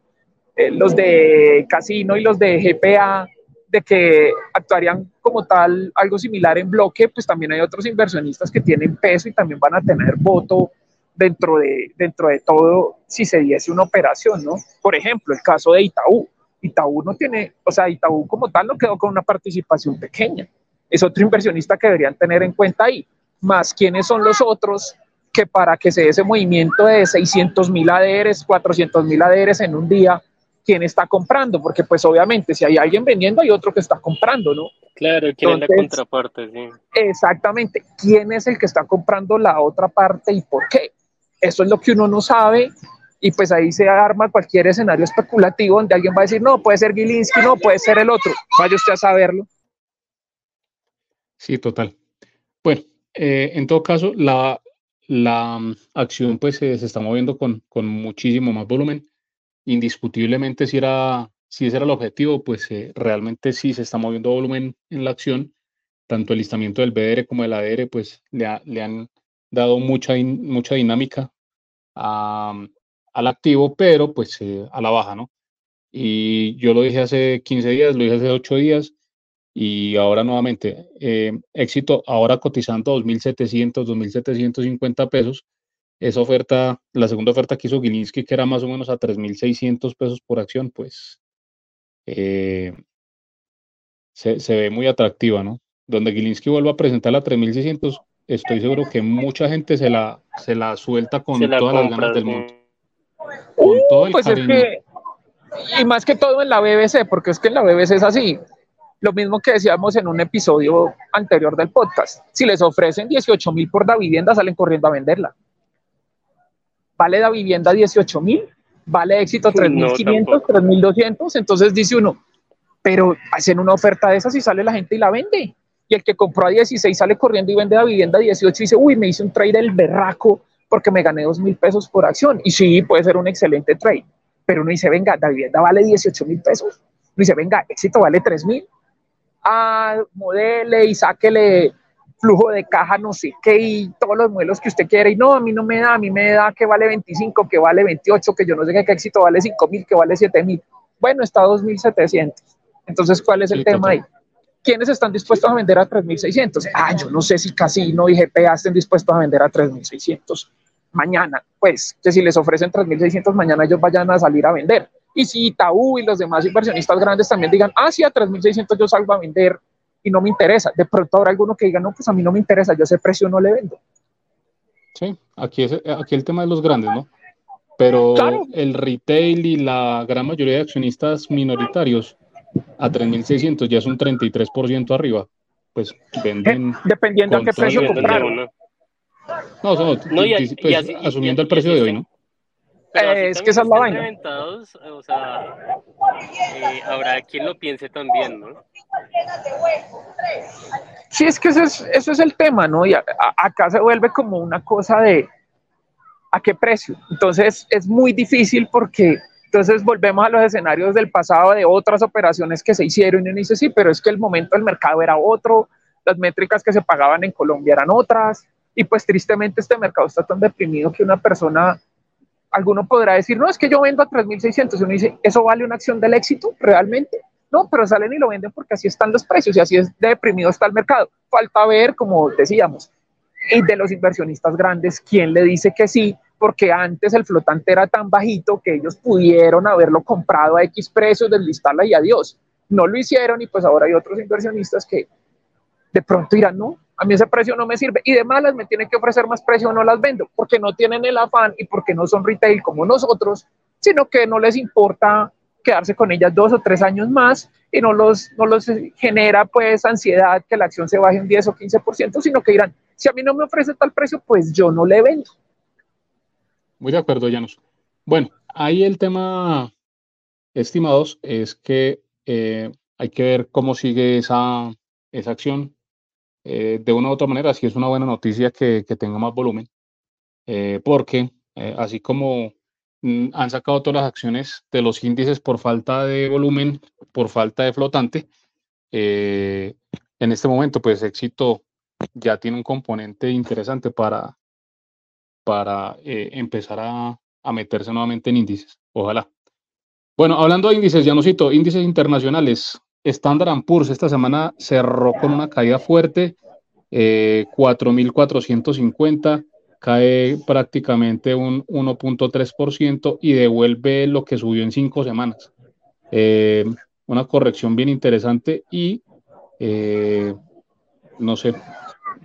eh, los de Casino y los de GPA de que actuarían como tal algo similar en bloque, pues también hay otros inversionistas que tienen peso y también van a tener voto dentro de, dentro de todo si se diese una operación, ¿no? Por ejemplo, el caso de Itaú. Itaú no tiene, o sea, Itaú como tal no quedó con una participación pequeña. Es otro inversionista que deberían tener en cuenta ahí. Más quiénes son los otros que para que se dé ese movimiento de 600 mil ADRs, 400 mil ADRs en un día, quién está comprando, porque pues obviamente si hay alguien vendiendo hay otro que está comprando, ¿no? Claro, quién es la contraparte, sí. Exactamente, quién es el que está comprando la otra parte y por qué. Eso es lo que uno no sabe y pues ahí se arma cualquier escenario especulativo donde alguien va a decir, no, puede ser Gilinski, no, puede ser el otro, vaya usted a saberlo. Sí, total. Bueno, eh, en todo caso, la, la mm, acción pues se está moviendo con, con, muchísimo más volumen. Indiscutiblemente, si, era, si ese era el objetivo, pues eh, realmente sí se está moviendo volumen en la acción. Tanto el listamiento del BDR como del ADR, pues le han dado mucha, mucha dinámica al activo, pero pues eh, a la baja, ¿no? Y yo lo dije hace 15 días, lo dije hace 8 días y ahora nuevamente, eh, éxito ahora cotizando 2.700, 2.750 pesos. Esa oferta, la segunda oferta que hizo Gilinski, que era más o menos a 3.600 pesos por acción, pues eh, se, se, ve muy atractiva, ¿no? Donde Gilinski vuelva a presentar a 3.600, estoy seguro que mucha gente se la, se la suelta con todas las ganas del mundo pues es que, y más que todo en la BBC, porque es que en la BBC es así. Lo mismo que decíamos en un episodio anterior del podcast. Si les ofrecen 18 mil por la vivienda, salen corriendo a venderla. ¿Vale la vivienda 18 mil? ¿Vale éxito 3.500, no, 3.200? Entonces dice uno, pero hacen una oferta de esas y sale la gente y la vende. Y el que compró a 16 sale corriendo y vende la vivienda a 18 y dice, uy, me hice un trade el berraco porque me gané dos mil pesos por acción. Y sí, puede ser un excelente trade, pero uno dice, venga, la vivienda vale 18 mil pesos. Uno dice, venga, éxito vale 3 mil. Ah, modele y sáquele flujo de caja, no sé qué, y todos los modelos que usted quiere. Y no, a mí no me da, a mí me da que vale 25, que vale 28, que yo no sé qué, éxito vale 5 mil, que vale 7 mil. Bueno, está 2.700. Entonces, ¿cuál es el tema ahí? ¿Quiénes están dispuestos a vender a 3.600? Ah, yo no sé si Casino y GPA estén dispuestos a vender a 3.600 mañana. Pues que si les ofrecen 3.600 mañana ellos vayan a salir a vender. Y si Itaú y los demás inversionistas grandes también digan, ah, sí, a 3.600 yo salgo a vender y no me interesa. De pronto habrá alguno que diga, no, pues a mí no me interesa, yo ese precio no le vendo. Sí, aquí, es, aquí el tema de los grandes, ¿no? Pero el retail y la gran mayoría de accionistas minoritarios a 3.600 ya es un 33% arriba. Pues venden. Eh, dependiendo a qué precio compraron. No, no, no y, pues, asumiendo el precio de hoy, ¿no? Eh, es que esa es la O sea, eh, habrá quien lo piense también, ¿no? Sí, es que eso es, eso es el tema, ¿no? Y acá se vuelve como una cosa de a qué precio. Entonces es muy difícil porque entonces volvemos a los escenarios del pasado de otras operaciones que se hicieron y uno dice, sí, pero es que el momento del mercado era otro, las métricas que se pagaban en Colombia eran otras, y pues tristemente este mercado está tan deprimido que una persona, alguno podrá decir, no, es que yo vendo a 3.600, y uno dice, ¿eso vale una acción del éxito realmente? No, pero salen y lo venden porque así están los precios y así es deprimido está el mercado. Falta ver, como decíamos, y de los inversionistas grandes, ¿quién le dice que sí? Porque antes el flotante era tan bajito que ellos pudieron haberlo comprado a X precios, deslistarla y adiós. No lo hicieron y pues ahora hay otros inversionistas que de pronto dirán, no, a mí ese precio no me sirve y de malas me tienen que ofrecer más precio no las vendo, porque no tienen el afán y porque no son retail como nosotros, sino que no les importa quedarse con ellas dos o tres años más y no los, no los genera pues ansiedad que la acción se baje un 10 o 15%, sino que dirán, si a mí no me ofrece tal precio, pues yo no le vendo. Muy de acuerdo, Llanos. Bueno, ahí el tema, estimados, es que eh, hay que ver cómo sigue esa, esa acción. Eh, de una u otra manera, si es una buena noticia que, tenga más volumen, eh, porque así como mm, han sacado todas las acciones de los índices por falta de volumen, por falta de flotante, en este momento, pues éxito ya tiene un componente interesante para, para eh, empezar a, meterse nuevamente en índices. Ojalá. Bueno, hablando de índices, ya no cito, índices internacionales. Standard Poor's esta semana cerró con una caída fuerte, 4.450, eh, cae prácticamente un 1.3% y devuelve lo que subió en cinco semanas. Eh, una corrección bien interesante y no sé,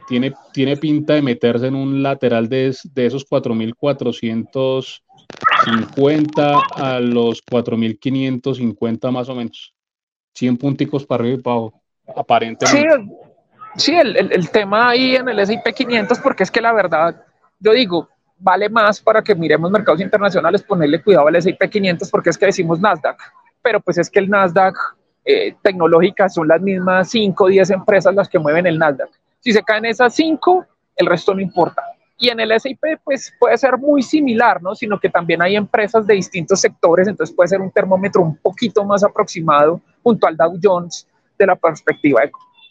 tiene, tiene pinta de meterse en un lateral de, de esos 4.450 a los 4.550 más o menos. 100 punticos para arriba y para abajo, aparentemente. Sí, el, el, tema ahí en el S&P 500, porque es que la verdad, yo digo, vale más para que miremos mercados internacionales ponerle cuidado al S&P 500 porque es que decimos Nasdaq, pero pues es que el Nasdaq eh, tecnológicas son las mismas 5 o 10 empresas las que mueven el Nasdaq. Si se caen esas cinco, el resto no importa. Y en el SIP, pues puede ser muy similar, ¿no? Sino que también hay empresas de distintos sectores, entonces puede ser un termómetro un poquito más aproximado junto al Dow Jones de la perspectiva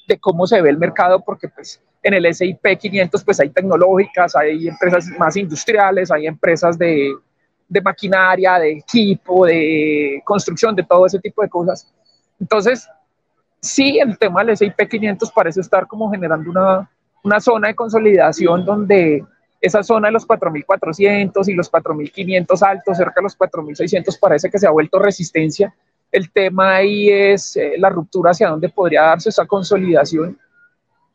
de, cómo se ve el mercado, porque pues en el SIP 500 pues hay tecnológicas, hay empresas más industriales, hay empresas de, de maquinaria, de equipo, de construcción, de todo ese tipo de cosas. Entonces, sí, el tema del S&P 500 parece estar como generando una, una zona de consolidación donde esa zona de los 4.400 y los 4.500 altos, cerca de los 4.600, parece que se ha vuelto resistencia. El tema ahí es eh, la ruptura hacia dónde podría darse esa consolidación.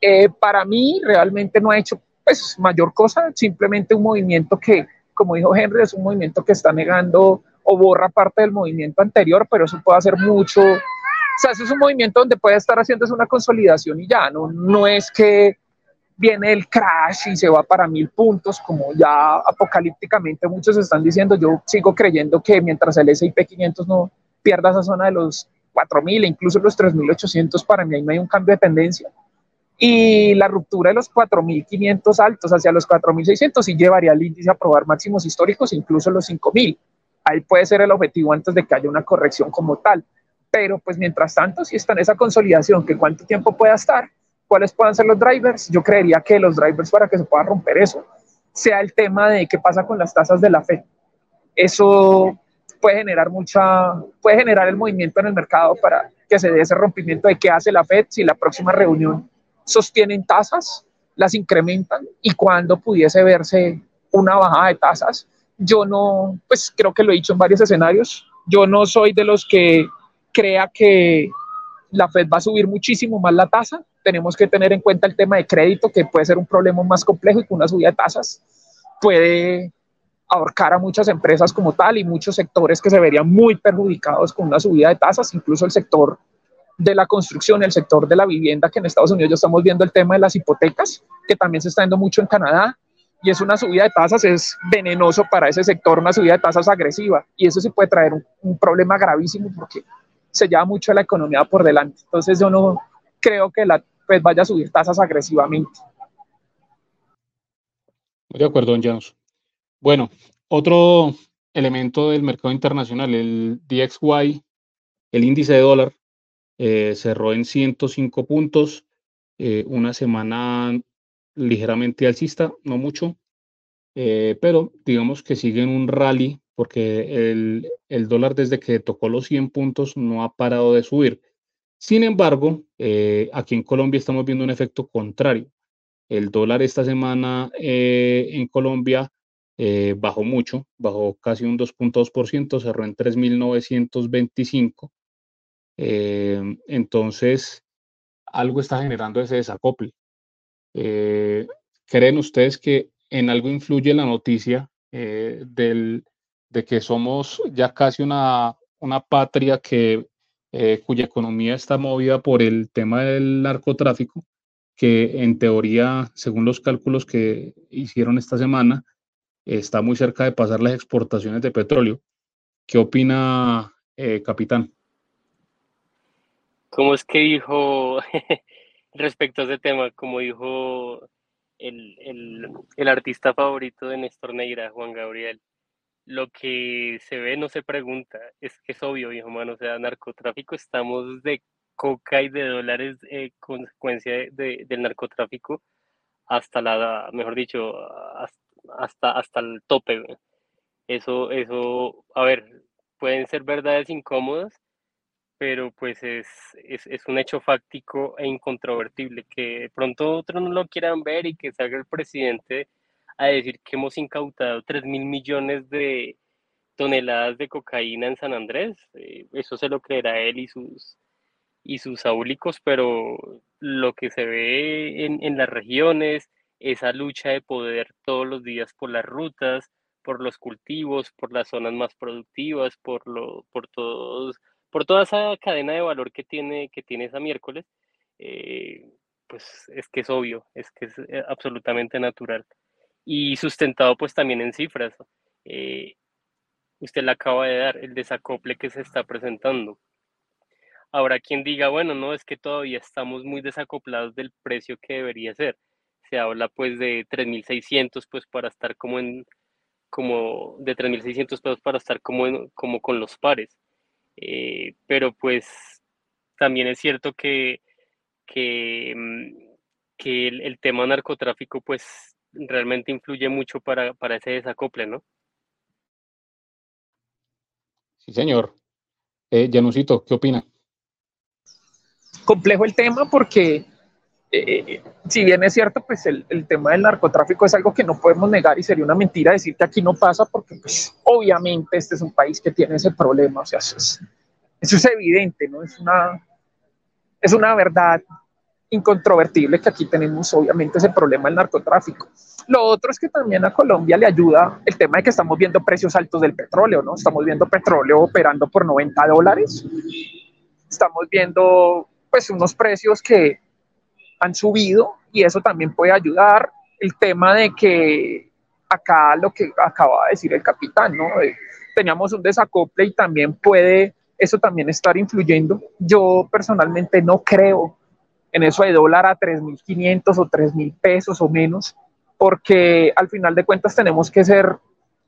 Eh, para mí realmente no ha hecho pues, mayor cosa, simplemente un movimiento que, como dijo Henry, es un movimiento que está negando o borra parte del movimiento anterior, pero eso puede hacer mucho o sea, eso es un movimiento donde puede estar haciendo una consolidación y ya, no, no es que viene el crash y se va para mil puntos, como ya apocalípticamente muchos están diciendo. Yo sigo creyendo que mientras el S&P 500 no pierda esa zona de los 4.000 e incluso los 3.800, para mí ahí no hay un cambio de tendencia. Y la ruptura de los 4.500 altos hacia los 4.600 sí llevaría al índice a probar máximos históricos, incluso los 5.000. Ahí puede ser el objetivo antes de que haya una corrección como tal pero pues mientras tanto, si está en esa consolidación, que cuánto tiempo pueda estar, cuáles puedan ser los drivers, yo creería que los drivers para que se pueda romper eso, sea el tema de qué pasa con las tasas de la FED. Eso puede generar mucha, puede generar el movimiento en el mercado para que se dé ese rompimiento de qué hace la FED si la próxima reunión sostienen tasas, las incrementan y cuando pudiese verse una bajada de tasas. Yo no, pues creo que lo he dicho en varios escenarios, yo no soy de los que crea que la Fed va a subir muchísimo más la tasa. Tenemos que tener en cuenta el tema de crédito, que puede ser un problema más complejo y que una subida de tasas puede ahorcar a muchas empresas como tal y muchos sectores que se verían muy perjudicados con una subida de tasas, incluso el sector de la construcción, el sector de la vivienda, que en Estados Unidos ya estamos viendo el tema de las hipotecas, que también se está viendo mucho en Canadá, y es una subida de tasas, es venenoso para ese sector, una subida de tasas agresiva, y eso sí puede traer un, un problema gravísimo porque se lleva mucho la economía por delante. Entonces yo no creo que la pues vaya a subir tasas agresivamente. De acuerdo, don Janos. Bueno, otro elemento del mercado internacional, el DXY, el índice de dólar, eh, cerró en 105 puntos, eh, una semana ligeramente alcista, no mucho, eh, pero digamos que sigue en un rally porque el, el, dólar desde que tocó los 100 puntos no ha parado de subir. Sin embargo, aquí en Colombia estamos viendo un efecto contrario. El dólar esta semana en Colombia eh, bajó mucho, bajó casi un 2.2%, cerró en 3.925. Eh, entonces, algo está generando ese desacople. Eh, ¿Creen ustedes que en algo influye la noticia del, de que somos ya casi una, una patria que, cuya economía está movida por el tema del narcotráfico? que en teoría, según los cálculos que hicieron esta semana, está muy cerca de pasar las exportaciones de petróleo. ¿Qué opina, eh, capitán? ¿Cómo es que dijo respecto a ese tema? Como dijo el, el, el, artista favorito de Néstor Neira, Juan Gabriel, lo que se ve no se pregunta, es que es obvio, hijo mano, o sea, narcotráfico, estamos de coca y de dólares eh, consecuencia de, del narcotráfico hasta la, mejor dicho, hasta, hasta el tope. Eso, eso, a ver, pueden ser verdades incómodas, pero pues es, es, es, un hecho fáctico e incontrovertible, que de pronto otros no lo quieran ver y que salga el presidente a decir que hemos incautado 3 mil millones de toneladas de cocaína en San Andrés, eh, eso se lo creerá él y sus, y sus áulicos, pero lo que se ve en, en las regiones, esa lucha de poder todos los días por las rutas, por los cultivos, por las zonas más productivas, por, lo, por, todos, por toda esa cadena de valor que tiene, que tiene esa miércoles, eh, pues es que es obvio, es que es eh, absolutamente natural. Y sustentado pues también en cifras. Eh, usted le acaba de dar el desacople que se está presentando. Ahora, quien diga, bueno, no, es que todavía estamos muy desacoplados del precio que debería ser se habla pues de 3.600 pues para estar como en, como de 3.600 pesos para estar como, en, como con los pares. Eh, pero pues también es cierto que, que, mm, que el, el, tema narcotráfico pues realmente influye mucho para, para ese desacople, ¿no? Sí, señor. Eh, Janusito, ¿qué opina? Complejo el tema porque eh, si bien es cierto, pues el, el, tema del narcotráfico es algo que no podemos negar y sería una mentira decir que aquí no pasa porque pues obviamente este es un país que tiene ese problema, o sea, eso es, eso es evidente, ¿no? Es una, es una verdad incontrovertible que aquí tenemos obviamente ese problema del narcotráfico. Lo otro es que también a Colombia le ayuda el tema de que estamos viendo precios altos del petróleo, ¿no? Estamos viendo petróleo operando por 90 dólares. Estamos viendo pues unos precios que han subido y eso también puede ayudar. El tema de que acá lo que acaba de decir el capitán, ¿no? teníamos un desacople y también puede eso también estar influyendo. Yo personalmente no creo en eso de dólar a 3.500 o 3.000 pesos o menos, porque al final de cuentas tenemos que ser,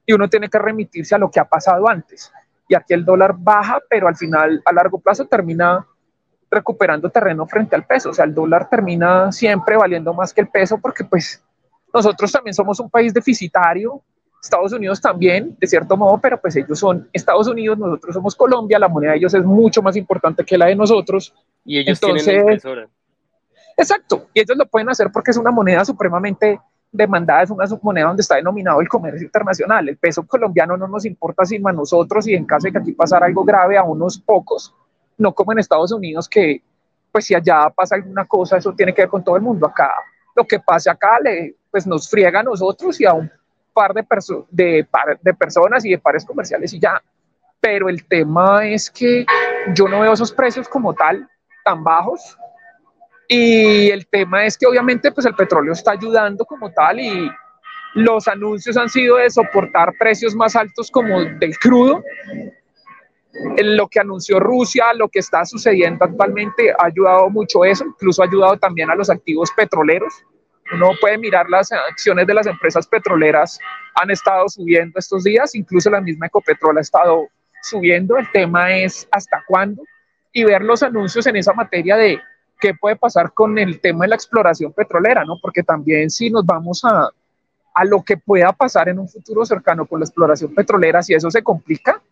y uno tiene que remitirse a lo que ha pasado antes. Y aquí el dólar baja, pero al final, a largo plazo, termina recuperando terreno frente al peso. O sea, el dólar termina siempre valiendo más que el peso porque pues nosotros también somos un país deficitario, Estados Unidos también, de cierto modo, pero pues ellos son Estados Unidos, nosotros somos Colombia, la moneda de ellos es mucho más importante que la de nosotros. Y ellos Entonces, tienen Exacto, y ellos lo pueden hacer porque es una moneda supremamente demandada, es una moneda donde está denominado el comercio internacional. El peso colombiano no nos importa sino a nosotros y en caso de que aquí pasara algo grave a unos pocos, no como en Estados Unidos que pues si allá pasa alguna cosa, eso tiene que ver con todo el mundo. Acá, lo que pase acá, le, pues nos friega a nosotros y a un par de, de, de personas y de pares comerciales y ya. Pero el tema es que yo no veo esos precios como tal tan bajos. Y el tema es que obviamente pues el petróleo está ayudando como tal y los anuncios han sido de soportar precios más altos como del crudo, lo que anunció Rusia, lo que está sucediendo actualmente, ha ayudado mucho eso, incluso ha ayudado también a los activos petroleros. Uno puede mirar las acciones de las empresas petroleras, han estado subiendo estos días, incluso la misma Ecopetrol ha estado subiendo. El tema es hasta cuándo y ver los anuncios en esa materia de qué puede pasar con el tema de la exploración petrolera, ¿no? Porque también si nos vamos a, a lo que pueda pasar en un futuro cercano con la exploración petrolera, si eso se complica,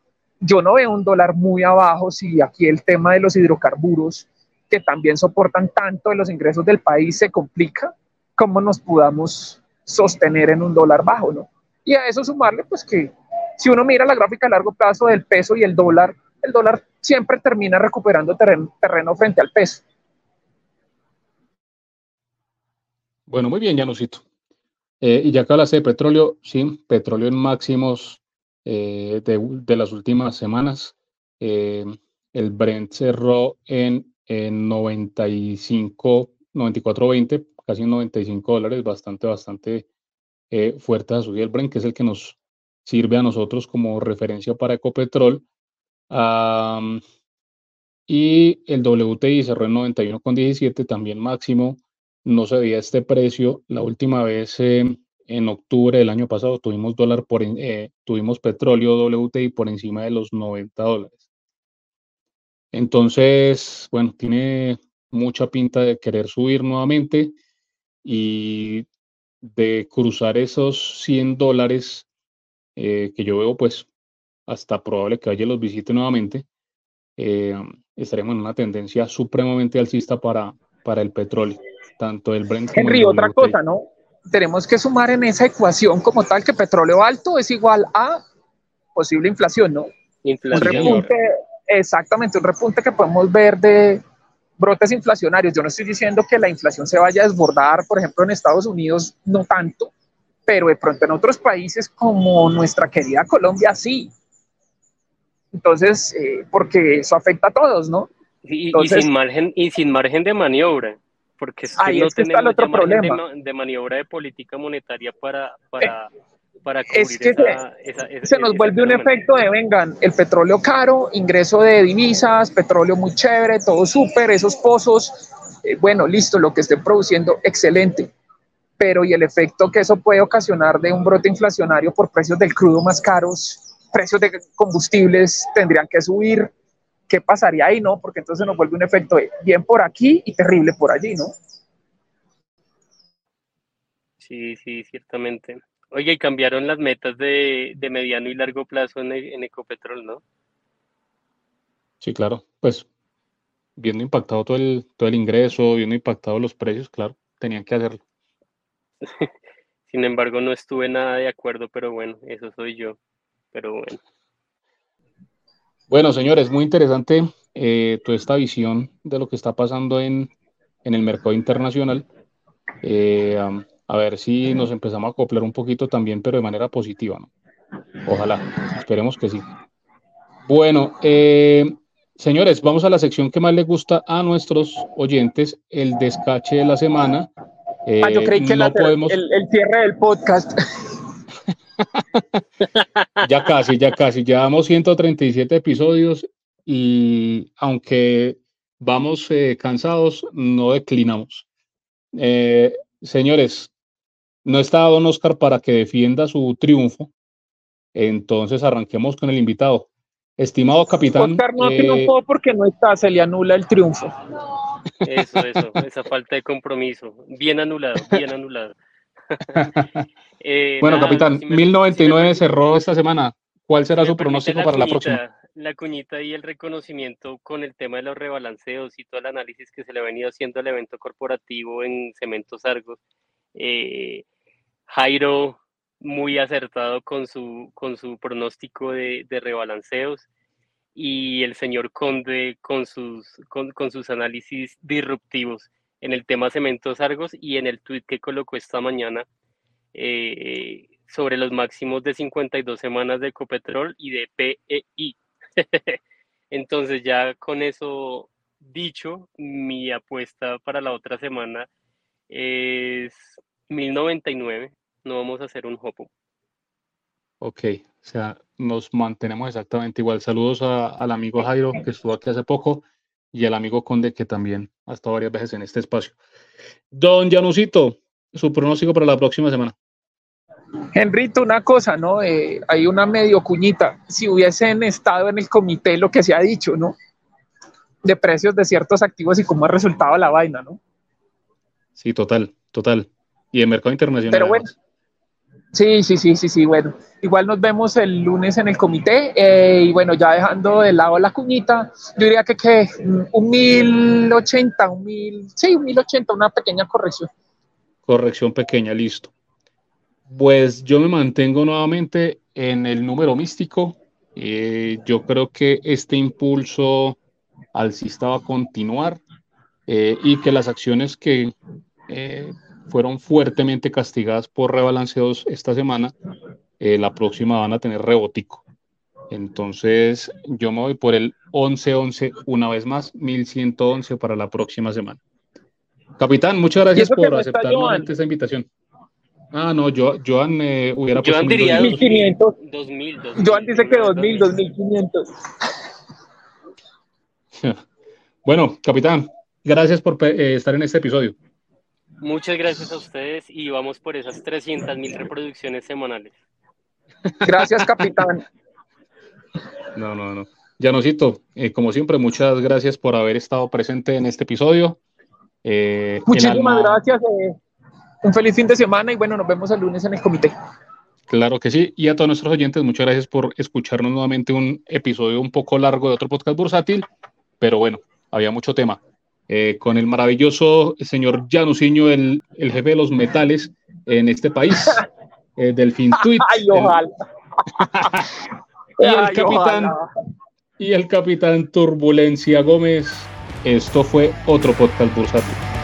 yo no veo un dólar muy abajo si aquí el tema de los hidrocarburos, que también soportan tanto de los ingresos del país, se complica, ¿cómo nos podamos sostener en un dólar bajo, no? Y a eso sumarle, pues que si uno mira la gráfica a largo plazo del peso y el dólar, el dólar siempre termina recuperando terreno, frente al peso. Bueno, muy bien, Janusito. Eh, y ya que hablaste de petróleo, sí, petróleo en máximos eh, de, las últimas semanas. Eh, el Brent cerró en, en 95, 94.20, casi 95 dólares, bastante, bastante eh, fuerte a subir el Brent, que es el que nos sirve a nosotros como referencia para Ecopetrol. y el WTI cerró en 91,17, también máximo. No se veía este precio. La última vez en octubre del año pasado tuvimos dólar por, eh, tuvimos petróleo WTI por encima de los 90 dólares. Entonces, bueno, tiene mucha pinta de querer subir nuevamente y de cruzar esos 100 dólares eh, que yo veo, pues hasta probable que vaya los visite nuevamente, eh, estaremos en una tendencia supremamente alcista para, para el petróleo, tanto el Brent como Henry, otra cosa, ¿no? tenemos que sumar en esa ecuación como tal que petróleo alto es igual a posible inflación, ¿no? Inflación. Un repunte, exactamente, un repunte que podemos ver de brotes inflacionarios. Yo no estoy diciendo que la inflación se vaya a desbordar, por ejemplo, en Estados Unidos no tanto, pero de pronto en otros países como nuestra querida Colombia sí. Entonces, eh, porque eso afecta a todos, ¿no? Y, sin margen, y sin margen de maniobra porque es que no tenemos el otro problema. De, maniobra de política monetaria para, para, para es que se, nos vuelve un efecto de, vengan, el petróleo caro, ingreso de divisas, petróleo muy chévere, todo súper, esos pozos, eh, bueno, listo, lo que estén produciendo, excelente. Pero y el efecto que eso puede ocasionar de un brote inflacionario por precios del crudo más caros, precios de combustibles tendrían que subir, ¿qué pasaría ahí, no? Porque entonces nos vuelve un efecto de bien por aquí y terrible por allí, ¿no? Sí, sí, ciertamente. Oye, y cambiaron las metas de, mediano y largo plazo en, Ecopetrol, ¿no? Sí, claro. Pues viendo impactado todo el, todo el ingreso, viendo impactado los precios, claro, tenían que hacerlo. Sin embargo, no estuve nada de acuerdo, pero bueno, eso soy yo. Pero bueno. Bueno, señores, muy interesante eh, toda esta visión de lo que está pasando en, el mercado internacional. Eh, a ver si nos empezamos a acoplar un poquito también, pero de manera positiva, ¿no? Ojalá, esperemos que sí. Bueno, eh, señores, vamos a la sección que más le gusta a nuestros oyentes, el descache de la semana. ah, yo creí que no podemos... el, el cierre del podcast. ya casi, ya casi. Llevamos 137 episodios y aunque vamos eh, cansados, no declinamos. Eh, señores, no está Don Oscar para que defienda su triunfo. Entonces arranquemos con el invitado. Estimado capitán. Oscar no eh, triunfó porque no está, se le anula el triunfo. Eso, eso, esa falta de compromiso. Bien anulado, bien anulado. Eh, bueno, capitán, 1099 cerró esta semana. ¿Cuál será su pronóstico para la próxima? La cuñita y el reconocimiento con el tema de los rebalanceos y todo el análisis que se le ha venido haciendo al evento corporativo en Cementos Argos. Eh, Jairo, muy acertado con su, con su pronóstico de, de rebalanceos y el señor Conde con sus, con, con sus análisis disruptivos en el tema Cementos Argos y en el tweet que colocó esta mañana eh, sobre los máximos de 52 semanas de Ecopetrol y de PEI. Entonces ya con eso dicho, mi apuesta para la otra semana es 1099. No vamos a hacer un hopo. Ok, o sea, nos mantenemos exactamente igual. Saludos al amigo Jairo que estuvo aquí hace poco y al amigo Conde que también ha estado varias veces en este espacio. Don Janusito, su pronóstico para la próxima semana. Henrito, una cosa, ¿no? Eh, hay una medio cuñita. Si hubiesen estado en el comité, lo que se ha dicho, ¿no? De precios de ciertos activos y cómo ha resultado la vaina, ¿no? Sí, total, total. Y en mercado internacional. Pero bueno. Sí, sí, sí, sí, sí, bueno. Igual nos vemos el lunes en el comité eh, y bueno, ya dejando de lado la cuñita, yo diría que, que un 1080, un mil, sí, un 1080, una pequeña corrección. Corrección pequeña, listo. Pues yo me mantengo nuevamente en el número místico. Eh, yo creo que este impulso alcista va a continuar eh, y que las acciones que eh, fueron fuertemente castigadas por rebalanceos esta semana, la próxima van a tener rebotico. Entonces yo me voy por el 11-11 una vez más, 1111 para la próxima semana. Capitán, muchas gracias por aceptar nuevamente esta invitación. Ah, no, yo, Joan eh, hubiera puesto Joan diría 2500. 2000, Joan dice que 2000, 2500. bueno, capitán, gracias por eh, estar en este episodio. Muchas gracias a ustedes y vamos por esas 300 mil reproducciones semanales. Gracias, capitán. No, no, no. Janocito, eh, como siempre, muchas gracias por haber estado presente en este episodio. Eh, Muchísimas gracias. Eh, un feliz fin de semana y bueno, nos vemos el lunes en el comité. Claro que sí. Y a todos nuestros oyentes, muchas gracias por escucharnos nuevamente un episodio un poco largo de otro podcast bursátil, pero bueno, había mucho tema. Eh, con el maravilloso señor Janusiño, el, el jefe de los metales en este país, eh, del FinTweet. Ay, ojalá. y el capitán y el capitán Turbulencia Gómez. Esto fue otro podcast bursátil.